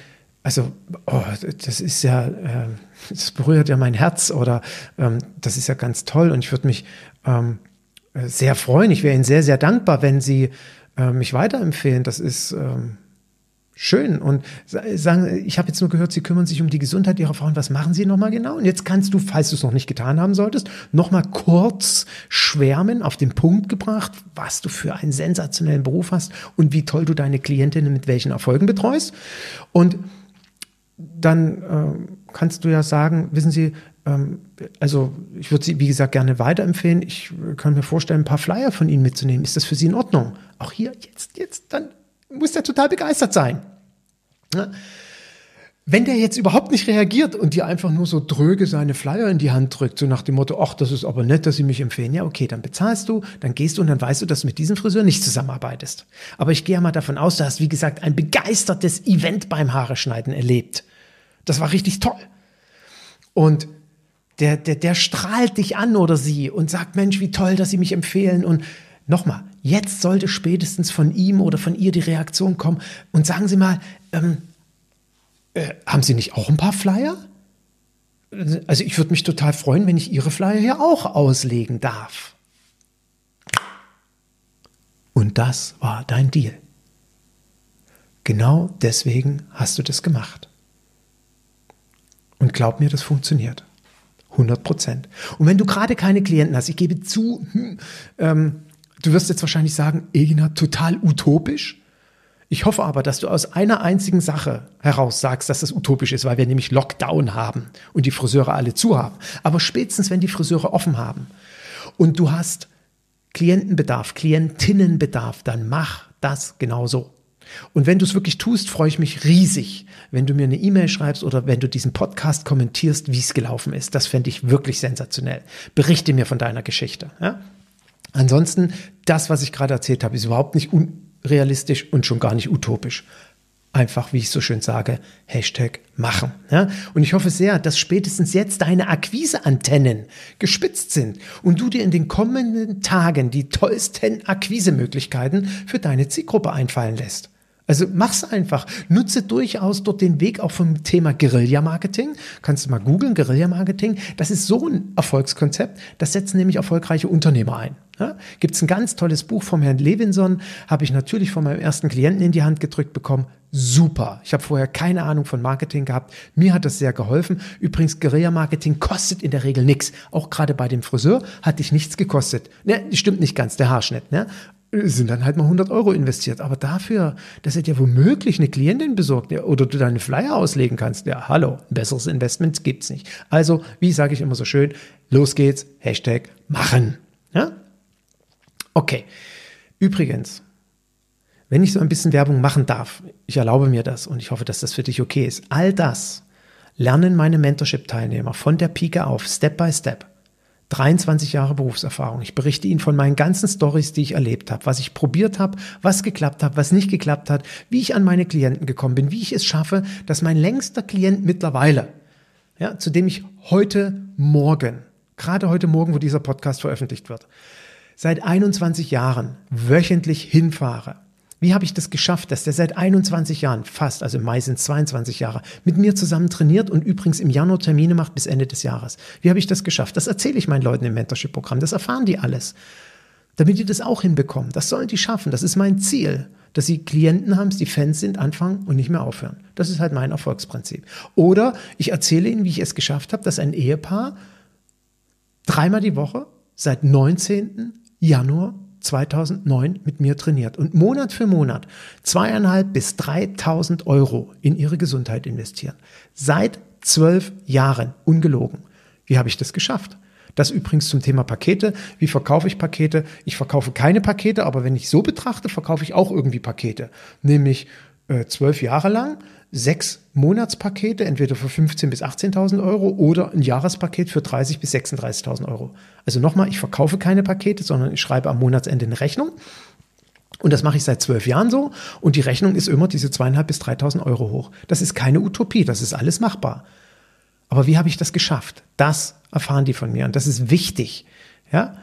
also, oh, das ist ja, äh, das berührt ja mein Herz oder ähm, das ist ja ganz toll und ich würde mich ähm, sehr freuen. Ich wäre Ihnen sehr, sehr dankbar, wenn Sie äh, mich weiterempfehlen. Das ist ähm, schön. Und sagen, ich habe jetzt nur gehört, Sie kümmern sich um die Gesundheit Ihrer Frauen. Was machen Sie nochmal genau? Und jetzt kannst du, falls du es noch nicht getan haben solltest, nochmal kurz schwärmen, auf den Punkt gebracht, was du für einen sensationellen Beruf hast und wie toll du deine Klientinnen mit welchen Erfolgen betreust. Und dann äh, kannst du ja sagen, wissen Sie, ähm, also ich würde Sie, wie gesagt, gerne weiterempfehlen. Ich kann mir vorstellen, ein paar Flyer von Ihnen mitzunehmen. Ist das für Sie in Ordnung? Auch hier, jetzt, jetzt, dann muss der total begeistert sein. Ja? Wenn der jetzt überhaupt nicht reagiert und dir einfach nur so dröge seine Flyer in die Hand drückt, so nach dem Motto, ach, das ist aber nett, dass Sie mich empfehlen, ja, okay, dann bezahlst du, dann gehst du und dann weißt du, dass du mit diesem Friseur nicht zusammenarbeitest. Aber ich gehe ja mal davon aus, du hast, wie gesagt, ein begeistertes Event beim Haare schneiden erlebt. Das war richtig toll. Und der, der, der strahlt dich an oder sie und sagt, Mensch, wie toll, dass sie mich empfehlen. Und nochmal, jetzt sollte spätestens von ihm oder von ihr die Reaktion kommen. Und sagen Sie mal, ähm, äh, haben Sie nicht auch ein paar Flyer? Also ich würde mich total freuen, wenn ich Ihre Flyer hier auch auslegen darf. Und das war dein Deal. Genau deswegen hast du das gemacht. Und glaub mir, das funktioniert. 100 Prozent. Und wenn du gerade keine Klienten hast, ich gebe zu, hm, ähm, du wirst jetzt wahrscheinlich sagen, Egina, total utopisch. Ich hoffe aber, dass du aus einer einzigen Sache heraus sagst, dass das utopisch ist, weil wir nämlich Lockdown haben und die Friseure alle zu haben. Aber spätestens, wenn die Friseure offen haben und du hast Klientenbedarf, Klientinnenbedarf, dann mach das genauso. Und wenn du es wirklich tust, freue ich mich riesig, wenn du mir eine E-Mail schreibst oder wenn du diesen Podcast kommentierst, wie es gelaufen ist. Das fände ich wirklich sensationell. Berichte mir von deiner Geschichte. Ja? Ansonsten, das, was ich gerade erzählt habe, ist überhaupt nicht unrealistisch und schon gar nicht utopisch. Einfach, wie ich so schön sage, Hashtag machen. Ja? Und ich hoffe sehr, dass spätestens jetzt deine Akquiseantennen gespitzt sind und du dir in den kommenden Tagen die tollsten Akquisemöglichkeiten für deine Zielgruppe einfallen lässt. Also mach's einfach. Nutze durchaus dort den Weg auch vom Thema Guerilla-Marketing. Kannst du mal googeln, Guerilla-Marketing. Das ist so ein Erfolgskonzept. Das setzen nämlich erfolgreiche Unternehmer ein. Ja? Gibt es ein ganz tolles Buch vom Herrn Levinson, habe ich natürlich von meinem ersten Klienten in die Hand gedrückt bekommen. Super. Ich habe vorher keine Ahnung von Marketing gehabt. Mir hat das sehr geholfen. Übrigens, Guerilla-Marketing kostet in der Regel nichts. Auch gerade bei dem Friseur hat dich nichts gekostet. Ne, stimmt nicht ganz, der Haarschnitt. Ne? Sind dann halt mal 100 Euro investiert. Aber dafür, dass er dir womöglich eine Klientin besorgt oder du deine Flyer auslegen kannst, ja, hallo, besseres Investment gibt's nicht. Also, wie sage ich immer so schön, los geht's, Hashtag machen. Ja? Okay. Übrigens, wenn ich so ein bisschen Werbung machen darf, ich erlaube mir das und ich hoffe, dass das für dich okay ist. All das lernen meine Mentorship-Teilnehmer von der Pike auf, Step by Step. 23 Jahre Berufserfahrung. Ich berichte Ihnen von meinen ganzen Stories, die ich erlebt habe, was ich probiert habe, was geklappt hat, was nicht geklappt hat, wie ich an meine Klienten gekommen bin, wie ich es schaffe, dass mein längster Klient mittlerweile, ja, zu dem ich heute Morgen, gerade heute Morgen, wo dieser Podcast veröffentlicht wird, seit 21 Jahren wöchentlich hinfahre wie habe ich das geschafft, dass der seit 21 Jahren, fast, also im Mai sind 22 Jahre, mit mir zusammen trainiert und übrigens im Januar Termine macht bis Ende des Jahres? Wie habe ich das geschafft? Das erzähle ich meinen Leuten im Mentorship-Programm. Das erfahren die alles. Damit die das auch hinbekommen. Das sollen die schaffen. Das ist mein Ziel. Dass sie Klienten haben, die Fans sind, anfangen und nicht mehr aufhören. Das ist halt mein Erfolgsprinzip. Oder ich erzähle ihnen, wie ich es geschafft habe, dass ein Ehepaar dreimal die Woche seit 19. Januar 2009 mit mir trainiert und Monat für Monat zweieinhalb bis 3.000 Euro in ihre Gesundheit investieren. Seit zwölf Jahren, ungelogen. Wie habe ich das geschafft? Das übrigens zum Thema Pakete. Wie verkaufe ich Pakete? Ich verkaufe keine Pakete, aber wenn ich so betrachte, verkaufe ich auch irgendwie Pakete. Nämlich äh, zwölf Jahre lang sechs Monatspakete, entweder für 15.000 bis 18.000 Euro oder ein Jahrespaket für 30.000 bis 36.000 Euro. Also nochmal, ich verkaufe keine Pakete, sondern ich schreibe am Monatsende eine Rechnung. Und das mache ich seit zwölf Jahren so. Und die Rechnung ist immer diese zweieinhalb bis 3.000 Euro hoch. Das ist keine Utopie, das ist alles machbar. Aber wie habe ich das geschafft? Das erfahren die von mir und das ist wichtig. Ja,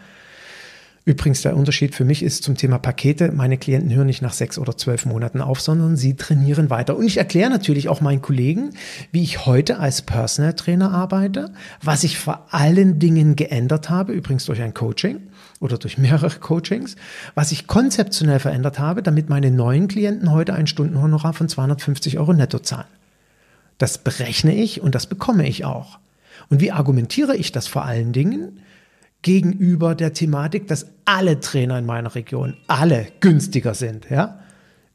Übrigens, der Unterschied für mich ist zum Thema Pakete, meine Klienten hören nicht nach sechs oder zwölf Monaten auf, sondern sie trainieren weiter. Und ich erkläre natürlich auch meinen Kollegen, wie ich heute als Personal Trainer arbeite, was ich vor allen Dingen geändert habe, übrigens durch ein Coaching oder durch mehrere Coachings, was ich konzeptionell verändert habe, damit meine neuen Klienten heute ein Stundenhonorar von 250 Euro netto zahlen. Das berechne ich und das bekomme ich auch. Und wie argumentiere ich das vor allen Dingen? Gegenüber der Thematik, dass alle Trainer in meiner Region, alle günstiger sind. Ja?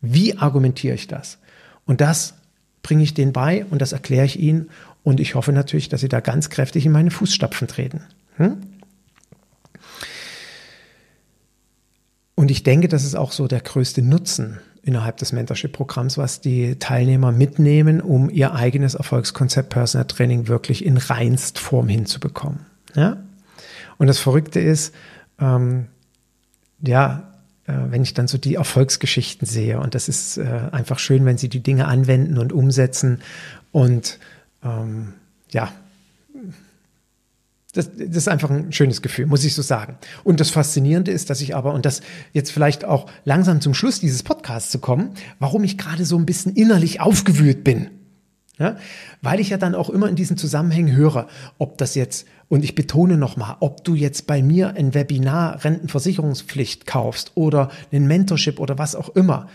Wie argumentiere ich das? Und das bringe ich denen bei und das erkläre ich ihnen. Und ich hoffe natürlich, dass sie da ganz kräftig in meine Fußstapfen treten. Hm? Und ich denke, das ist auch so der größte Nutzen innerhalb des Mentorship-Programms, was die Teilnehmer mitnehmen, um ihr eigenes Erfolgskonzept Personal Training wirklich in reinst Form hinzubekommen. Ja? Und das Verrückte ist, ähm, ja, äh, wenn ich dann so die Erfolgsgeschichten sehe, und das ist äh, einfach schön, wenn sie die Dinge anwenden und umsetzen und ähm, ja, das, das, ist einfach ein schönes Gefühl, muss ich so sagen. Und das Faszinierende ist, dass ich aber, und das jetzt vielleicht auch langsam zum Schluss dieses Podcasts zu kommen, warum ich gerade so ein bisschen innerlich aufgewühlt bin. Ja? Weil ich ja dann auch immer in diesen Zusammenhängen höre, ob das jetzt, und ich betone nochmal, ob du jetzt bei mir ein Webinar Rentenversicherungspflicht kaufst oder ein Mentorship oder was auch immer.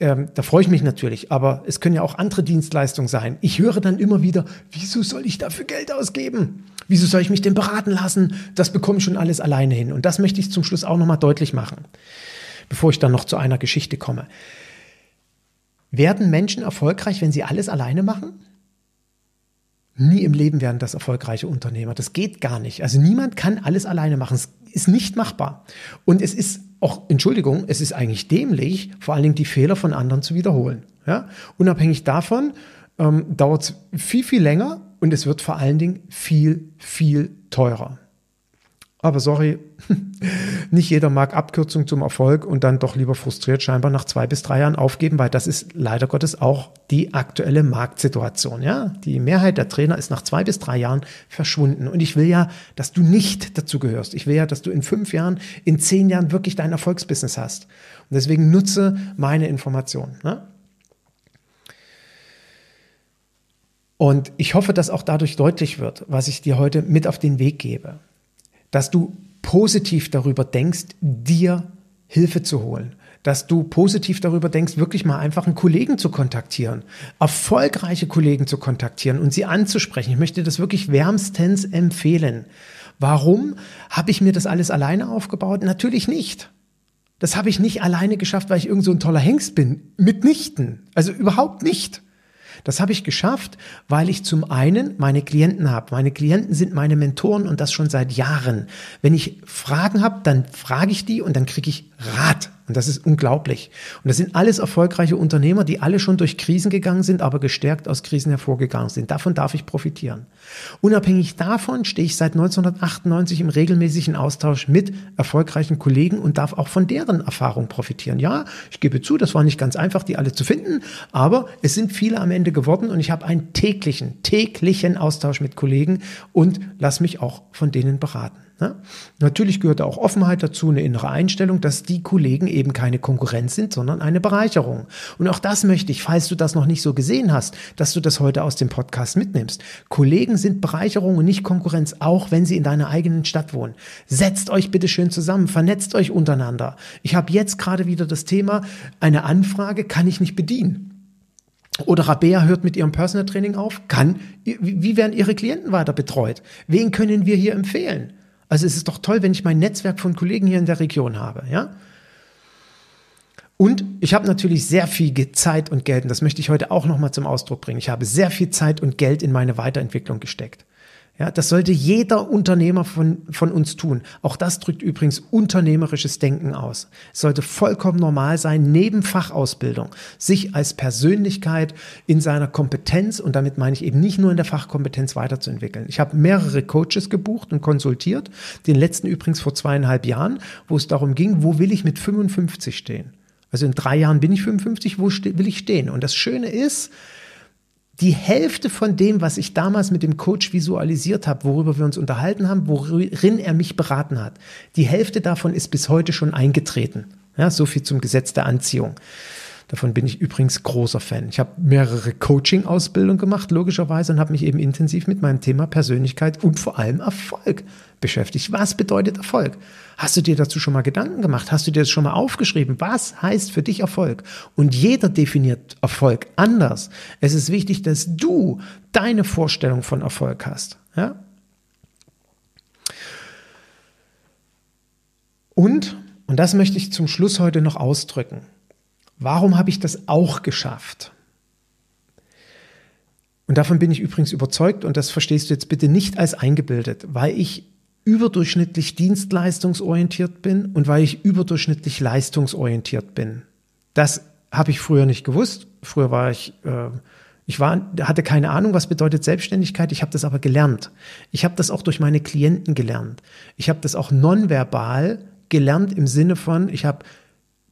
Ähm, da freue ich mich natürlich, aber es können ja auch andere Dienstleistungen sein. Ich höre dann immer wieder, wieso soll ich dafür Geld ausgeben? Wieso soll ich mich denn beraten lassen? Das bekomme ich schon alles alleine hin. Und das möchte ich zum Schluss auch nochmal deutlich machen, bevor ich dann noch zu einer Geschichte komme. Werden Menschen erfolgreich, wenn sie alles alleine machen? Nie im Leben werden das erfolgreiche Unternehmer. Das geht gar nicht. Also niemand kann alles alleine machen. Es ist nicht machbar. Und es ist auch, Entschuldigung, es ist eigentlich dämlich, vor allen Dingen die Fehler von anderen zu wiederholen. Ja? Unabhängig davon ähm, dauert es viel, viel länger und es wird vor allen Dingen viel, viel teurer. Aber sorry, [laughs] nicht jeder mag Abkürzung zum Erfolg und dann doch lieber frustriert scheinbar nach zwei bis drei Jahren aufgeben, weil das ist leider Gottes auch die aktuelle Marktsituation. Ja, die Mehrheit der Trainer ist nach zwei bis drei Jahren verschwunden. Und ich will ja, dass du nicht dazu gehörst. Ich will ja, dass du in fünf Jahren, in zehn Jahren wirklich dein Erfolgsbusiness hast. Und deswegen nutze meine Informationen. Ne? Und ich hoffe, dass auch dadurch deutlich wird, was ich dir heute mit auf den Weg gebe dass du positiv darüber denkst, dir Hilfe zu holen. Dass du positiv darüber denkst, wirklich mal einfach einen Kollegen zu kontaktieren, erfolgreiche Kollegen zu kontaktieren und sie anzusprechen. Ich möchte das wirklich wärmstens empfehlen. Warum habe ich mir das alles alleine aufgebaut? Natürlich nicht. Das habe ich nicht alleine geschafft, weil ich irgend so ein toller Hengst bin. Mitnichten. Also überhaupt nicht. Das habe ich geschafft, weil ich zum einen meine Klienten habe. Meine Klienten sind meine Mentoren und das schon seit Jahren. Wenn ich Fragen habe, dann frage ich die und dann kriege ich Rat. Und das ist unglaublich. Und das sind alles erfolgreiche Unternehmer, die alle schon durch Krisen gegangen sind, aber gestärkt aus Krisen hervorgegangen sind. Davon darf ich profitieren. Unabhängig davon stehe ich seit 1998 im regelmäßigen Austausch mit erfolgreichen Kollegen und darf auch von deren Erfahrung profitieren. Ja, ich gebe zu, das war nicht ganz einfach, die alle zu finden, aber es sind viele am Ende geworden und ich habe einen täglichen, täglichen Austausch mit Kollegen und lass mich auch von denen beraten. Ja? Natürlich gehört auch Offenheit dazu, eine innere Einstellung, dass die Kollegen eben keine Konkurrenz sind, sondern eine Bereicherung. Und auch das möchte ich, falls du das noch nicht so gesehen hast, dass du das heute aus dem Podcast mitnimmst. Kollegen sind Bereicherung und nicht Konkurrenz, auch wenn sie in deiner eigenen Stadt wohnen. Setzt euch bitte schön zusammen, vernetzt euch untereinander. Ich habe jetzt gerade wieder das Thema, eine Anfrage kann ich nicht bedienen. Oder Rabea hört mit ihrem Personal Training auf. Kann, wie werden ihre Klienten weiter betreut? Wen können wir hier empfehlen? Also es ist doch toll, wenn ich mein Netzwerk von Kollegen hier in der Region habe, ja? Und ich habe natürlich sehr viel Zeit und Geld, und das möchte ich heute auch nochmal zum Ausdruck bringen. Ich habe sehr viel Zeit und Geld in meine Weiterentwicklung gesteckt. Ja, das sollte jeder Unternehmer von, von uns tun. Auch das drückt übrigens unternehmerisches Denken aus. Es sollte vollkommen normal sein, neben Fachausbildung sich als Persönlichkeit in seiner Kompetenz, und damit meine ich eben nicht nur in der Fachkompetenz weiterzuentwickeln. Ich habe mehrere Coaches gebucht und konsultiert, den letzten übrigens vor zweieinhalb Jahren, wo es darum ging, wo will ich mit 55 stehen? Also in drei Jahren bin ich 55, wo will ich stehen? Und das Schöne ist, die Hälfte von dem, was ich damals mit dem Coach visualisiert habe, worüber wir uns unterhalten haben, worin er mich beraten hat, die Hälfte davon ist bis heute schon eingetreten. Ja, so viel zum Gesetz der Anziehung. Davon bin ich übrigens großer Fan. Ich habe mehrere Coaching-Ausbildungen gemacht, logischerweise, und habe mich eben intensiv mit meinem Thema Persönlichkeit und vor allem Erfolg beschäftigt. Was bedeutet Erfolg? Hast du dir dazu schon mal Gedanken gemacht? Hast du dir das schon mal aufgeschrieben? Was heißt für dich Erfolg? Und jeder definiert Erfolg anders. Es ist wichtig, dass du deine Vorstellung von Erfolg hast. Ja? Und, und das möchte ich zum Schluss heute noch ausdrücken. Warum habe ich das auch geschafft? Und davon bin ich übrigens überzeugt, und das verstehst du jetzt bitte nicht als eingebildet, weil ich überdurchschnittlich dienstleistungsorientiert bin und weil ich überdurchschnittlich leistungsorientiert bin. Das habe ich früher nicht gewusst. Früher war ich, äh, ich war, hatte keine Ahnung, was bedeutet Selbstständigkeit. Ich habe das aber gelernt. Ich habe das auch durch meine Klienten gelernt. Ich habe das auch nonverbal gelernt im Sinne von, ich habe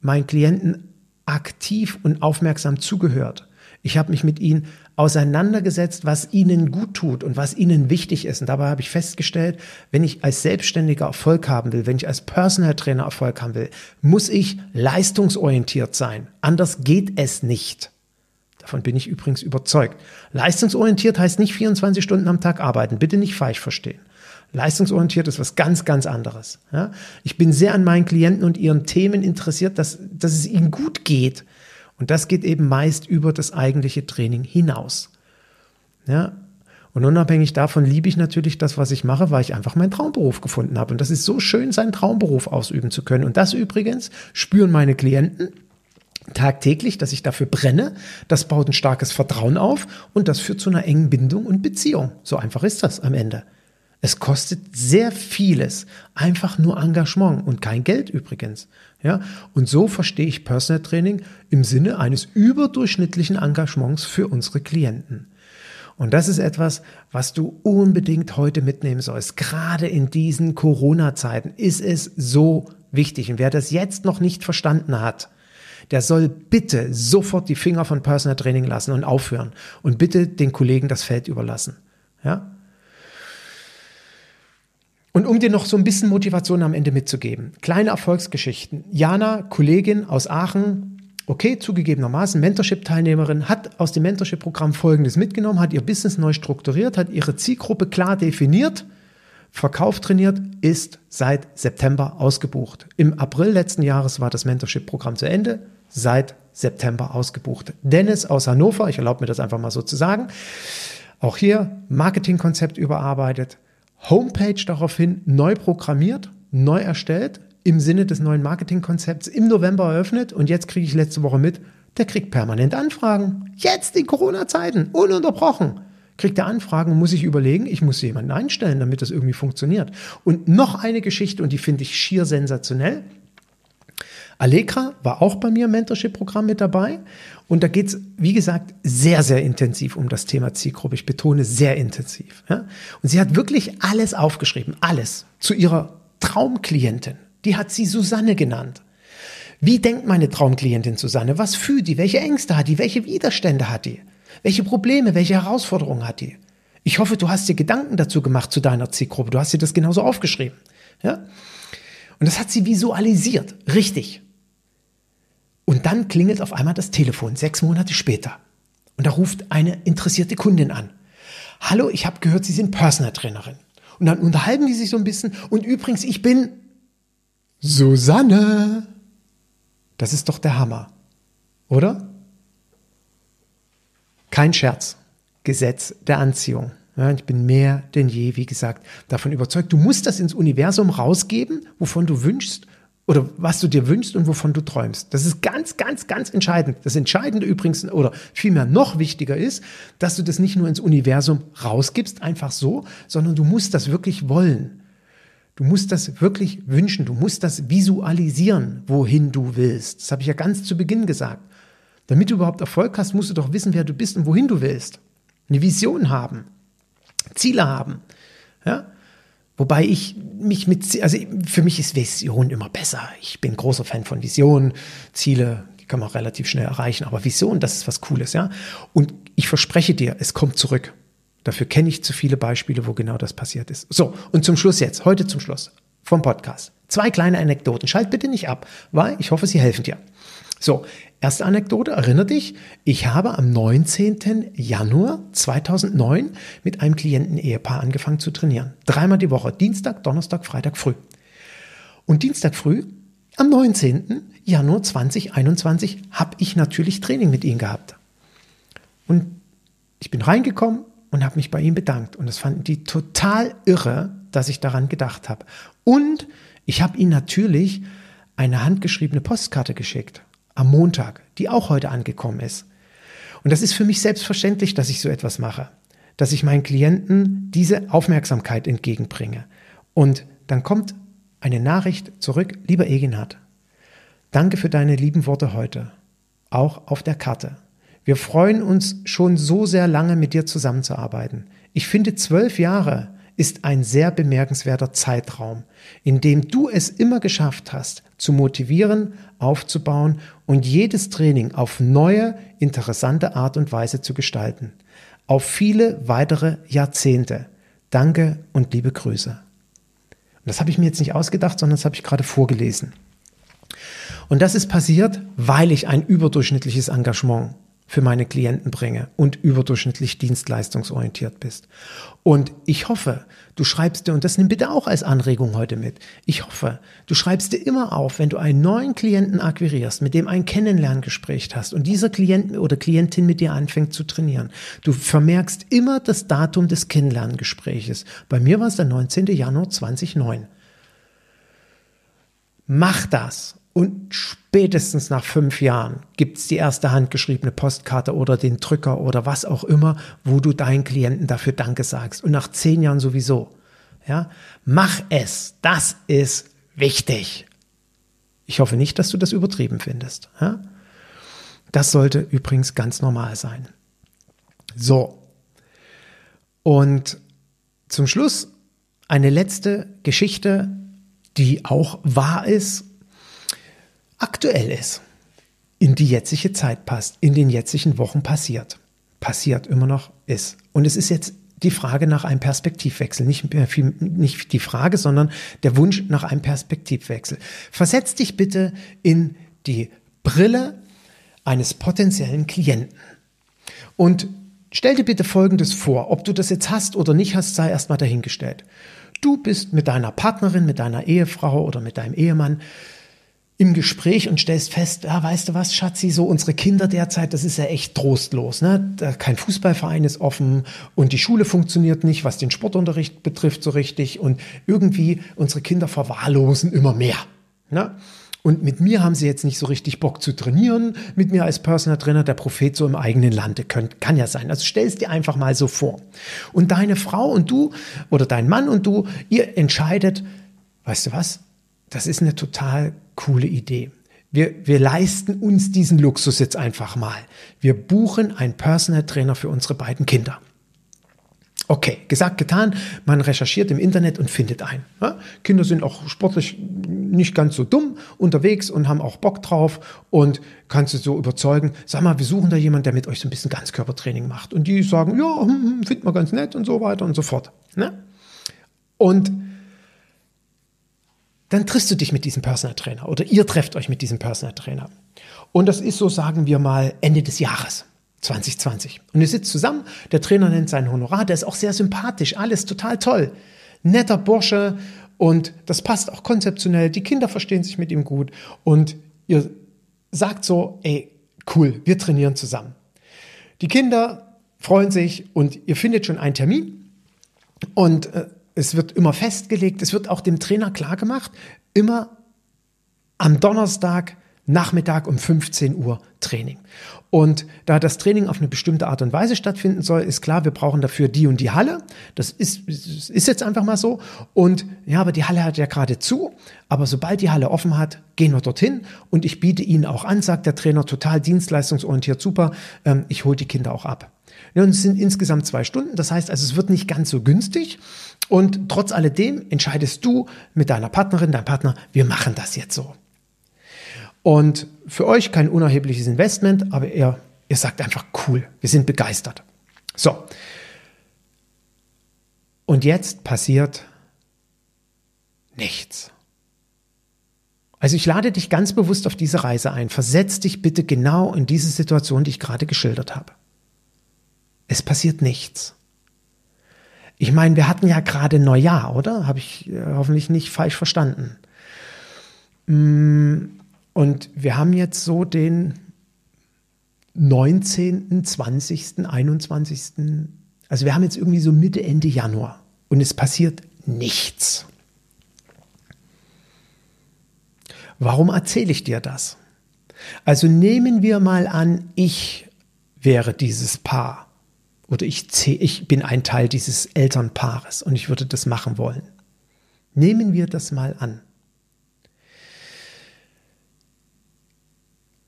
meinen Klienten aktiv und aufmerksam zugehört. Ich habe mich mit ihnen auseinandergesetzt, was ihnen gut tut und was ihnen wichtig ist. Und dabei habe ich festgestellt, wenn ich als Selbstständiger Erfolg haben will, wenn ich als Personal Trainer Erfolg haben will, muss ich leistungsorientiert sein. Anders geht es nicht. Davon bin ich übrigens überzeugt. Leistungsorientiert heißt nicht 24 Stunden am Tag arbeiten. Bitte nicht falsch verstehen. Leistungsorientiert ist was ganz, ganz anderes. Ja? Ich bin sehr an meinen Klienten und ihren Themen interessiert, dass, dass es ihnen gut geht. Und das geht eben meist über das eigentliche Training hinaus. Ja? Und unabhängig davon liebe ich natürlich das, was ich mache, weil ich einfach meinen Traumberuf gefunden habe. Und das ist so schön, seinen Traumberuf ausüben zu können. Und das übrigens spüren meine Klienten tagtäglich, dass ich dafür brenne. Das baut ein starkes Vertrauen auf und das führt zu einer engen Bindung und Beziehung. So einfach ist das am Ende. Es kostet sehr vieles, einfach nur Engagement und kein Geld übrigens. Ja, und so verstehe ich Personal Training im Sinne eines überdurchschnittlichen Engagements für unsere Klienten. Und das ist etwas, was du unbedingt heute mitnehmen sollst. Gerade in diesen Corona-Zeiten ist es so wichtig. Und wer das jetzt noch nicht verstanden hat, der soll bitte sofort die Finger von Personal Training lassen und aufhören und bitte den Kollegen das Feld überlassen. Ja? Und um dir noch so ein bisschen Motivation am Ende mitzugeben. Kleine Erfolgsgeschichten. Jana, Kollegin aus Aachen, okay, zugegebenermaßen Mentorship-Teilnehmerin, hat aus dem Mentorship-Programm Folgendes mitgenommen, hat ihr Business neu strukturiert, hat ihre Zielgruppe klar definiert, Verkauf trainiert, ist seit September ausgebucht. Im April letzten Jahres war das Mentorship-Programm zu Ende, seit September ausgebucht. Dennis aus Hannover, ich erlaube mir das einfach mal so zu sagen, auch hier Marketingkonzept überarbeitet, Homepage daraufhin neu programmiert, neu erstellt, im Sinne des neuen Marketingkonzepts im November eröffnet und jetzt kriege ich letzte Woche mit, der kriegt permanent Anfragen. Jetzt in Corona-Zeiten, ununterbrochen. Kriegt er Anfragen und muss sich überlegen, ich muss jemanden einstellen, damit das irgendwie funktioniert. Und noch eine Geschichte, und die finde ich schier sensationell. Allegra war auch bei mir im Mentorship-Programm mit dabei. Und da geht es, wie gesagt, sehr, sehr intensiv um das Thema Zielgruppe. Ich betone sehr intensiv. Ja? Und sie hat wirklich alles aufgeschrieben, alles zu ihrer Traumklientin. Die hat sie Susanne genannt. Wie denkt meine Traumklientin Susanne? Was fühlt die? Welche Ängste hat die? Welche Widerstände hat die? Welche Probleme, welche Herausforderungen hat die? Ich hoffe, du hast dir Gedanken dazu gemacht zu deiner Zielgruppe. Du hast dir das genauso aufgeschrieben. Ja? Und das hat sie visualisiert. Richtig. Und dann klingelt auf einmal das Telefon, sechs Monate später. Und da ruft eine interessierte Kundin an. Hallo, ich habe gehört, Sie sind Personal Trainerin. Und dann unterhalten die sich so ein bisschen. Und übrigens, ich bin Susanne. Das ist doch der Hammer. Oder? Kein Scherz. Gesetz der Anziehung. Ja, ich bin mehr denn je, wie gesagt, davon überzeugt. Du musst das ins Universum rausgeben, wovon du wünschst oder was du dir wünschst und wovon du träumst. Das ist ganz, ganz, ganz entscheidend. Das Entscheidende übrigens oder vielmehr noch wichtiger ist, dass du das nicht nur ins Universum rausgibst, einfach so, sondern du musst das wirklich wollen. Du musst das wirklich wünschen. Du musst das visualisieren, wohin du willst. Das habe ich ja ganz zu Beginn gesagt. Damit du überhaupt Erfolg hast, musst du doch wissen, wer du bist und wohin du willst. Eine Vision haben, Ziele haben. Ja? Wobei ich mich mit, also für mich ist Vision immer besser. Ich bin großer Fan von Visionen, Ziele, die kann man relativ schnell erreichen, aber Vision, das ist was Cooles, ja. Und ich verspreche dir, es kommt zurück. Dafür kenne ich zu viele Beispiele, wo genau das passiert ist. So, und zum Schluss jetzt, heute zum Schluss vom Podcast. Zwei kleine Anekdoten. Schalt bitte nicht ab, weil ich hoffe, sie helfen dir. So, erste Anekdote, erinnere dich, ich habe am 19. Januar 2009 mit einem Klienten-Ehepaar angefangen zu trainieren. Dreimal die Woche, Dienstag, Donnerstag, Freitag früh. Und Dienstag früh, am 19. Januar 2021, habe ich natürlich Training mit ihnen gehabt. Und ich bin reingekommen und habe mich bei ihnen bedankt. Und das fanden die total irre, dass ich daran gedacht habe. Und ich habe ihnen natürlich eine handgeschriebene Postkarte geschickt am Montag, die auch heute angekommen ist. Und das ist für mich selbstverständlich, dass ich so etwas mache, dass ich meinen Klienten diese Aufmerksamkeit entgegenbringe. Und dann kommt eine Nachricht zurück, lieber Eginhard, danke für deine lieben Worte heute, auch auf der Karte. Wir freuen uns schon so sehr lange mit dir zusammenzuarbeiten. Ich finde zwölf Jahre ist ein sehr bemerkenswerter Zeitraum, in dem du es immer geschafft hast, zu motivieren, aufzubauen und jedes Training auf neue, interessante Art und Weise zu gestalten. Auf viele weitere Jahrzehnte. Danke und liebe Grüße. Und das habe ich mir jetzt nicht ausgedacht, sondern das habe ich gerade vorgelesen. Und das ist passiert, weil ich ein überdurchschnittliches Engagement für meine Klienten bringe und überdurchschnittlich dienstleistungsorientiert bist. Und ich hoffe, du schreibst dir, und das nimm bitte auch als Anregung heute mit, ich hoffe, du schreibst dir immer auf, wenn du einen neuen Klienten akquirierst, mit dem ein Kennenlerngespräch hast und dieser Klient oder Klientin mit dir anfängt zu trainieren, du vermerkst immer das Datum des Kennenlerngespräches. Bei mir war es der 19. Januar 2009. Mach das und spätestens nach fünf Jahren gibt es die erste handgeschriebene Postkarte oder den Drücker oder was auch immer, wo du deinen Klienten dafür Danke sagst. Und nach zehn Jahren sowieso. Ja, mach es. Das ist wichtig. Ich hoffe nicht, dass du das übertrieben findest. Ja? Das sollte übrigens ganz normal sein. So. Und zum Schluss eine letzte Geschichte, die auch wahr ist aktuell ist, in die jetzige Zeit passt, in den jetzigen Wochen passiert. Passiert immer noch ist. Und es ist jetzt die Frage nach einem Perspektivwechsel. Nicht, nicht die Frage, sondern der Wunsch nach einem Perspektivwechsel. Versetz dich bitte in die Brille eines potenziellen Klienten. Und stell dir bitte Folgendes vor. Ob du das jetzt hast oder nicht hast, sei erstmal dahingestellt. Du bist mit deiner Partnerin, mit deiner Ehefrau oder mit deinem Ehemann im Gespräch und stellst fest, ja, weißt du was, Schatzi, so unsere Kinder derzeit, das ist ja echt trostlos. Ne? Kein Fußballverein ist offen und die Schule funktioniert nicht, was den Sportunterricht betrifft, so richtig. Und irgendwie unsere Kinder verwahrlosen immer mehr. Ne? Und mit mir haben sie jetzt nicht so richtig Bock zu trainieren, mit mir als Personal Trainer, der Prophet so im eigenen Lande. Könnt, kann ja sein. Also stell es dir einfach mal so vor. Und deine Frau und du oder dein Mann und du, ihr entscheidet, weißt du was, das ist eine total coole Idee. wir, wir leisten uns diesen Luxus jetzt einfach mal. Wir buchen einen Personal Trainer für unsere beiden Kinder. Okay, gesagt, getan. Man recherchiert im Internet und findet einen. Ja? Kinder sind auch sportlich nicht ganz so dumm unterwegs und haben auch Bock drauf und kannst du so überzeugen, sag mal, wir suchen da jemanden, der mit euch so ein bisschen Ganzkörpertraining macht. Und die sagen, ja, hm, hm, findet man ganz nett und so weiter und so fort. Ne? Und dann triffst du dich mit diesem Personal Trainer oder ihr trefft euch mit diesem Personal Trainer. Und das ist so, sagen wir mal, Ende des Jahres. 2020. Und ihr sitzt zusammen, der Trainer nennt sein Honorar, der ist auch sehr sympathisch, alles total toll. Netter Bursche und das passt auch konzeptionell, die Kinder verstehen sich mit ihm gut und ihr sagt so, ey, cool, wir trainieren zusammen. Die Kinder freuen sich und ihr findet schon einen Termin und äh, es wird immer festgelegt, es wird auch dem Trainer klar gemacht, immer am Donnerstag Nachmittag um 15 Uhr Training. Und da das Training auf eine bestimmte Art und Weise stattfinden soll, ist klar, wir brauchen dafür die und die Halle. Das ist, ist jetzt einfach mal so. Und ja, aber die Halle hat ja gerade zu. Aber sobald die Halle offen hat, gehen wir dorthin. Und ich biete Ihnen auch an, sagt der Trainer, total dienstleistungsorientiert, super. Ähm, ich hole die Kinder auch ab. Ja, und es sind insgesamt zwei Stunden. Das heißt also, es wird nicht ganz so günstig. Und trotz alledem entscheidest du mit deiner Partnerin, deinem Partner, wir machen das jetzt so. Und für euch kein unerhebliches Investment, aber ihr, ihr sagt einfach cool, wir sind begeistert. So. Und jetzt passiert nichts. Also ich lade dich ganz bewusst auf diese Reise ein. Versetz dich bitte genau in diese Situation, die ich gerade geschildert habe. Es passiert nichts. Ich meine, wir hatten ja gerade Neujahr, oder? Habe ich äh, hoffentlich nicht falsch verstanden. Mm, und wir haben jetzt so den 19., 20., 21. Also wir haben jetzt irgendwie so Mitte, Ende Januar und es passiert nichts. Warum erzähle ich dir das? Also nehmen wir mal an, ich wäre dieses Paar oder ich, ich bin ein Teil dieses Elternpaares und ich würde das machen wollen. Nehmen wir das mal an.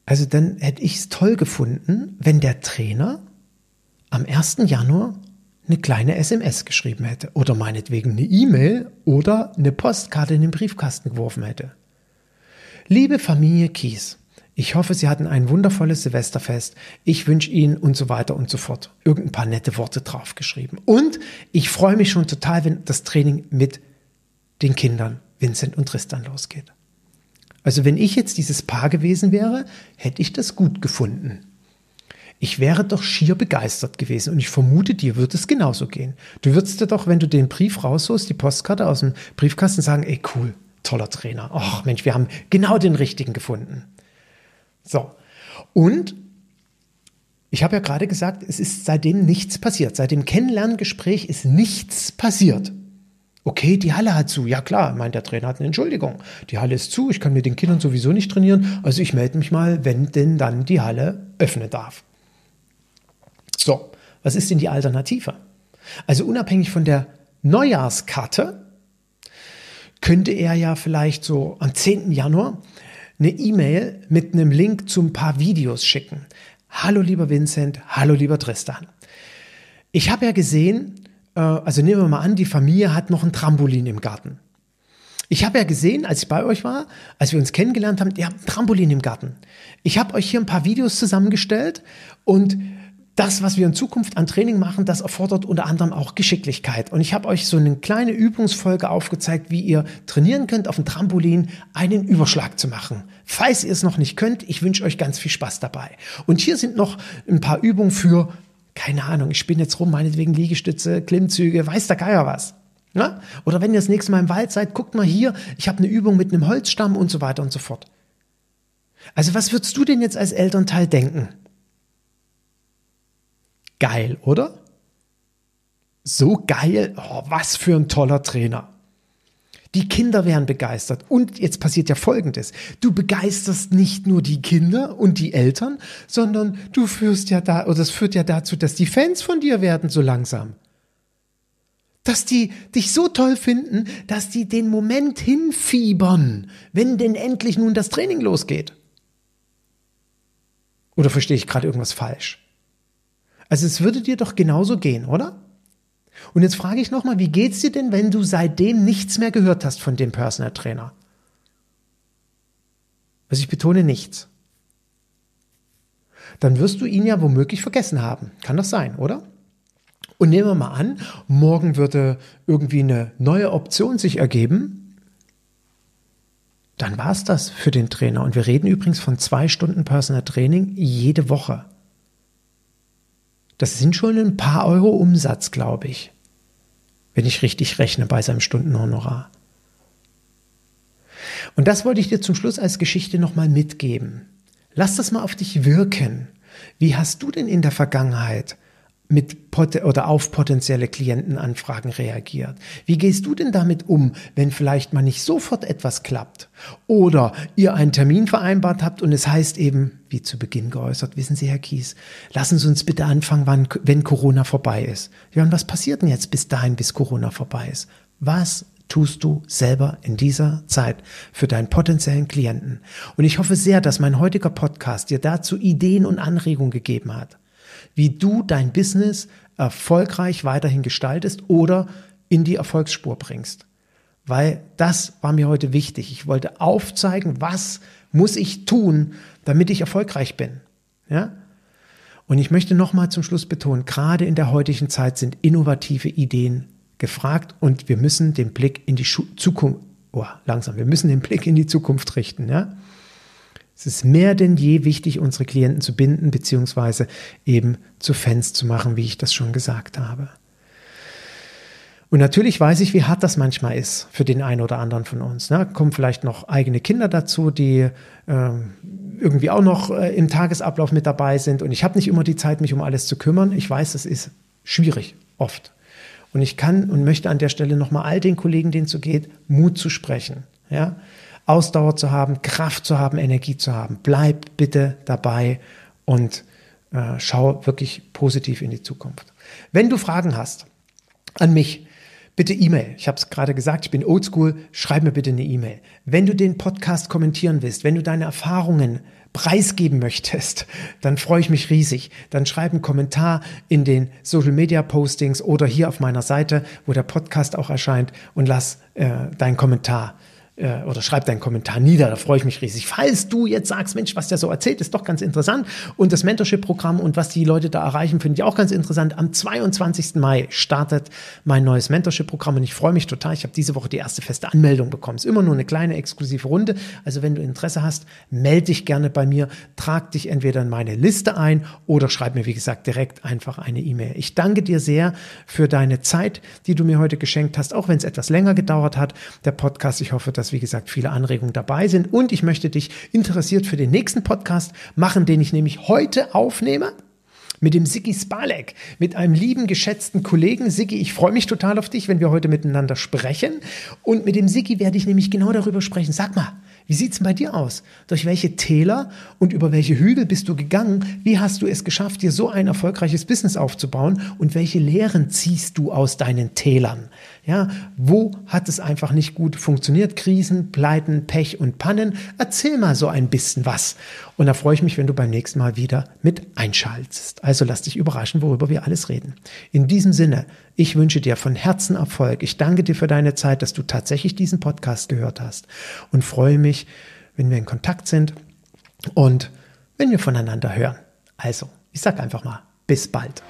Also dann hätte ich es toll gefunden, wenn der Trainer am 1. Januar eine kleine SMS geschrieben hätte oder meinetwegen eine E-Mail oder eine Postkarte in den Briefkasten geworfen hätte. Liebe Familie Kies, ich hoffe, Sie hatten ein wundervolles Silvesterfest. Ich wünsche Ihnen und so weiter und so fort. Irgendein paar nette Worte draufgeschrieben. Und ich freue mich schon total, wenn das Training mit den Kindern Vincent und Tristan losgeht. Also wenn ich jetzt dieses Paar gewesen wäre, hätte ich das gut gefunden. Ich wäre doch schier begeistert gewesen und ich vermute, dir wird es genauso gehen. Du würdest dir doch, wenn du den Brief rausholst, die Postkarte aus dem Briefkasten sagen, ey cool, toller Trainer. Ach Mensch, wir haben genau den richtigen gefunden. So. Und ich habe ja gerade gesagt, es ist seitdem nichts passiert. Seit dem Kennenlerngespräch ist nichts passiert. Okay, die Halle hat zu. Ja klar, meint der Trainer hat eine Entschuldigung. Die Halle ist zu, ich kann mit den Kindern sowieso nicht trainieren, also ich melde mich mal, wenn denn dann die Halle öffnen darf. So, was ist denn die Alternative? Also unabhängig von der Neujahrskarte könnte er ja vielleicht so am 10. Januar eine E-Mail mit einem Link zu ein paar Videos schicken. Hallo lieber Vincent, hallo lieber Tristan. Ich habe ja gesehen, äh, also nehmen wir mal an, die Familie hat noch ein Trampolin im Garten. Ich habe ja gesehen, als ich bei euch war, als wir uns kennengelernt haben, ihr habt ein Trampolin im Garten. Ich habe euch hier ein paar Videos zusammengestellt und das, was wir in Zukunft an Training machen, das erfordert unter anderem auch Geschicklichkeit. Und ich habe euch so eine kleine Übungsfolge aufgezeigt, wie ihr trainieren könnt, auf dem Trampolin einen Überschlag zu machen. Falls ihr es noch nicht könnt, ich wünsche euch ganz viel Spaß dabei. Und hier sind noch ein paar Übungen für keine Ahnung, ich spinne jetzt rum, meinetwegen Liegestütze, Klimmzüge, weiß der Geier was. Ja? Oder wenn ihr das nächste Mal im Wald seid, guckt mal hier, ich habe eine Übung mit einem Holzstamm und so weiter und so fort. Also was würdest du denn jetzt als Elternteil denken? Geil, oder? So geil, oh, was für ein toller Trainer. Die Kinder wären begeistert. Und jetzt passiert ja Folgendes. Du begeisterst nicht nur die Kinder und die Eltern, sondern du führst ja da, oder das führt ja dazu, dass die Fans von dir werden so langsam. Dass die dich so toll finden, dass die den Moment hinfiebern, wenn denn endlich nun das Training losgeht. Oder verstehe ich gerade irgendwas falsch? Also es würde dir doch genauso gehen, oder? Und jetzt frage ich nochmal, wie geht's dir denn, wenn du seitdem nichts mehr gehört hast von dem Personal Trainer? Also ich betone nichts. Dann wirst du ihn ja womöglich vergessen haben. Kann das sein, oder? Und nehmen wir mal an, morgen würde irgendwie eine neue Option sich ergeben. Dann war es das für den Trainer. Und wir reden übrigens von zwei Stunden Personal Training jede Woche. Das sind schon ein paar Euro Umsatz, glaube ich, wenn ich richtig rechne bei seinem Stundenhonorar. Und das wollte ich dir zum Schluss als Geschichte nochmal mitgeben. Lass das mal auf dich wirken. Wie hast du denn in der Vergangenheit mit pot oder auf potenzielle Klientenanfragen reagiert? Wie gehst du denn damit um, wenn vielleicht mal nicht sofort etwas klappt? Oder ihr einen Termin vereinbart habt und es heißt eben, wie zu Beginn geäußert, wissen Sie, Herr Kies, lassen Sie uns bitte anfangen, wann, wenn Corona vorbei ist. Ja, was passiert denn jetzt bis dahin, bis Corona vorbei ist? Was tust du selber in dieser Zeit für deinen potenziellen Klienten? Und ich hoffe sehr, dass mein heutiger Podcast dir dazu Ideen und Anregungen gegeben hat wie du dein Business erfolgreich weiterhin gestaltest oder in die Erfolgsspur bringst. Weil das war mir heute wichtig. Ich wollte aufzeigen, was muss ich tun, damit ich erfolgreich bin. Ja? Und ich möchte nochmal zum Schluss betonen, gerade in der heutigen Zeit sind innovative Ideen gefragt und wir müssen den Blick in die Zukunft, oh, langsam, wir müssen den Blick in die Zukunft richten. Ja? Es ist mehr denn je wichtig, unsere Klienten zu binden, beziehungsweise eben zu Fans zu machen, wie ich das schon gesagt habe. Und natürlich weiß ich, wie hart das manchmal ist für den einen oder anderen von uns. Ne? Kommen vielleicht noch eigene Kinder dazu, die äh, irgendwie auch noch äh, im Tagesablauf mit dabei sind. Und ich habe nicht immer die Zeit, mich um alles zu kümmern. Ich weiß, das ist schwierig, oft. Und ich kann und möchte an der Stelle nochmal all den Kollegen, denen es so geht, Mut zu sprechen. Ja? Ausdauer zu haben, Kraft zu haben, Energie zu haben. Bleib bitte dabei und äh, schau wirklich positiv in die Zukunft. Wenn du Fragen hast an mich, bitte E-Mail. Ich habe es gerade gesagt, ich bin oldschool, schreib mir bitte eine E-Mail. Wenn du den Podcast kommentieren willst, wenn du deine Erfahrungen preisgeben möchtest, [laughs] dann freue ich mich riesig. Dann schreib einen Kommentar in den Social Media Postings oder hier auf meiner Seite, wo der Podcast auch erscheint und lass äh, deinen Kommentar äh, oder schreib deinen Kommentar nieder, da freue ich mich riesig. Falls du jetzt sagst, Mensch, was der so erzählt, ist doch ganz interessant und das Mentorship-Programm und was die Leute da erreichen, finde ich auch ganz interessant. Am 22. Mai startet mein neues Mentorship-Programm und ich freue mich total. Ich habe diese Woche die erste feste Anmeldung bekommen. Es ist immer nur eine kleine exklusive Runde. Also wenn du Interesse hast, melde dich gerne bei mir, trag dich entweder in meine Liste ein oder schreib mir, wie gesagt, direkt einfach eine E-Mail. Ich danke dir sehr für deine Zeit, die du mir heute geschenkt hast, auch wenn es etwas länger gedauert hat, der Podcast. Ich hoffe, dass dass, wie gesagt, viele Anregungen dabei sind. Und ich möchte dich interessiert für den nächsten Podcast machen, den ich nämlich heute aufnehme mit dem Sigi Spalek, mit einem lieben, geschätzten Kollegen. Sigi, ich freue mich total auf dich, wenn wir heute miteinander sprechen. Und mit dem Sigi werde ich nämlich genau darüber sprechen. Sag mal, wie sieht's bei dir aus? Durch welche Täler und über welche Hügel bist du gegangen? Wie hast du es geschafft, dir so ein erfolgreiches Business aufzubauen? Und welche Lehren ziehst du aus deinen Tälern? Ja, wo hat es einfach nicht gut funktioniert? Krisen, Pleiten, Pech und Pannen. Erzähl mal so ein bisschen was. Und da freue ich mich, wenn du beim nächsten Mal wieder mit einschaltest. Also lass dich überraschen, worüber wir alles reden. In diesem Sinne, ich wünsche dir von Herzen Erfolg. Ich danke dir für deine Zeit, dass du tatsächlich diesen Podcast gehört hast und freue mich, wenn wir in Kontakt sind und wenn wir voneinander hören. Also, ich sage einfach mal, bis bald.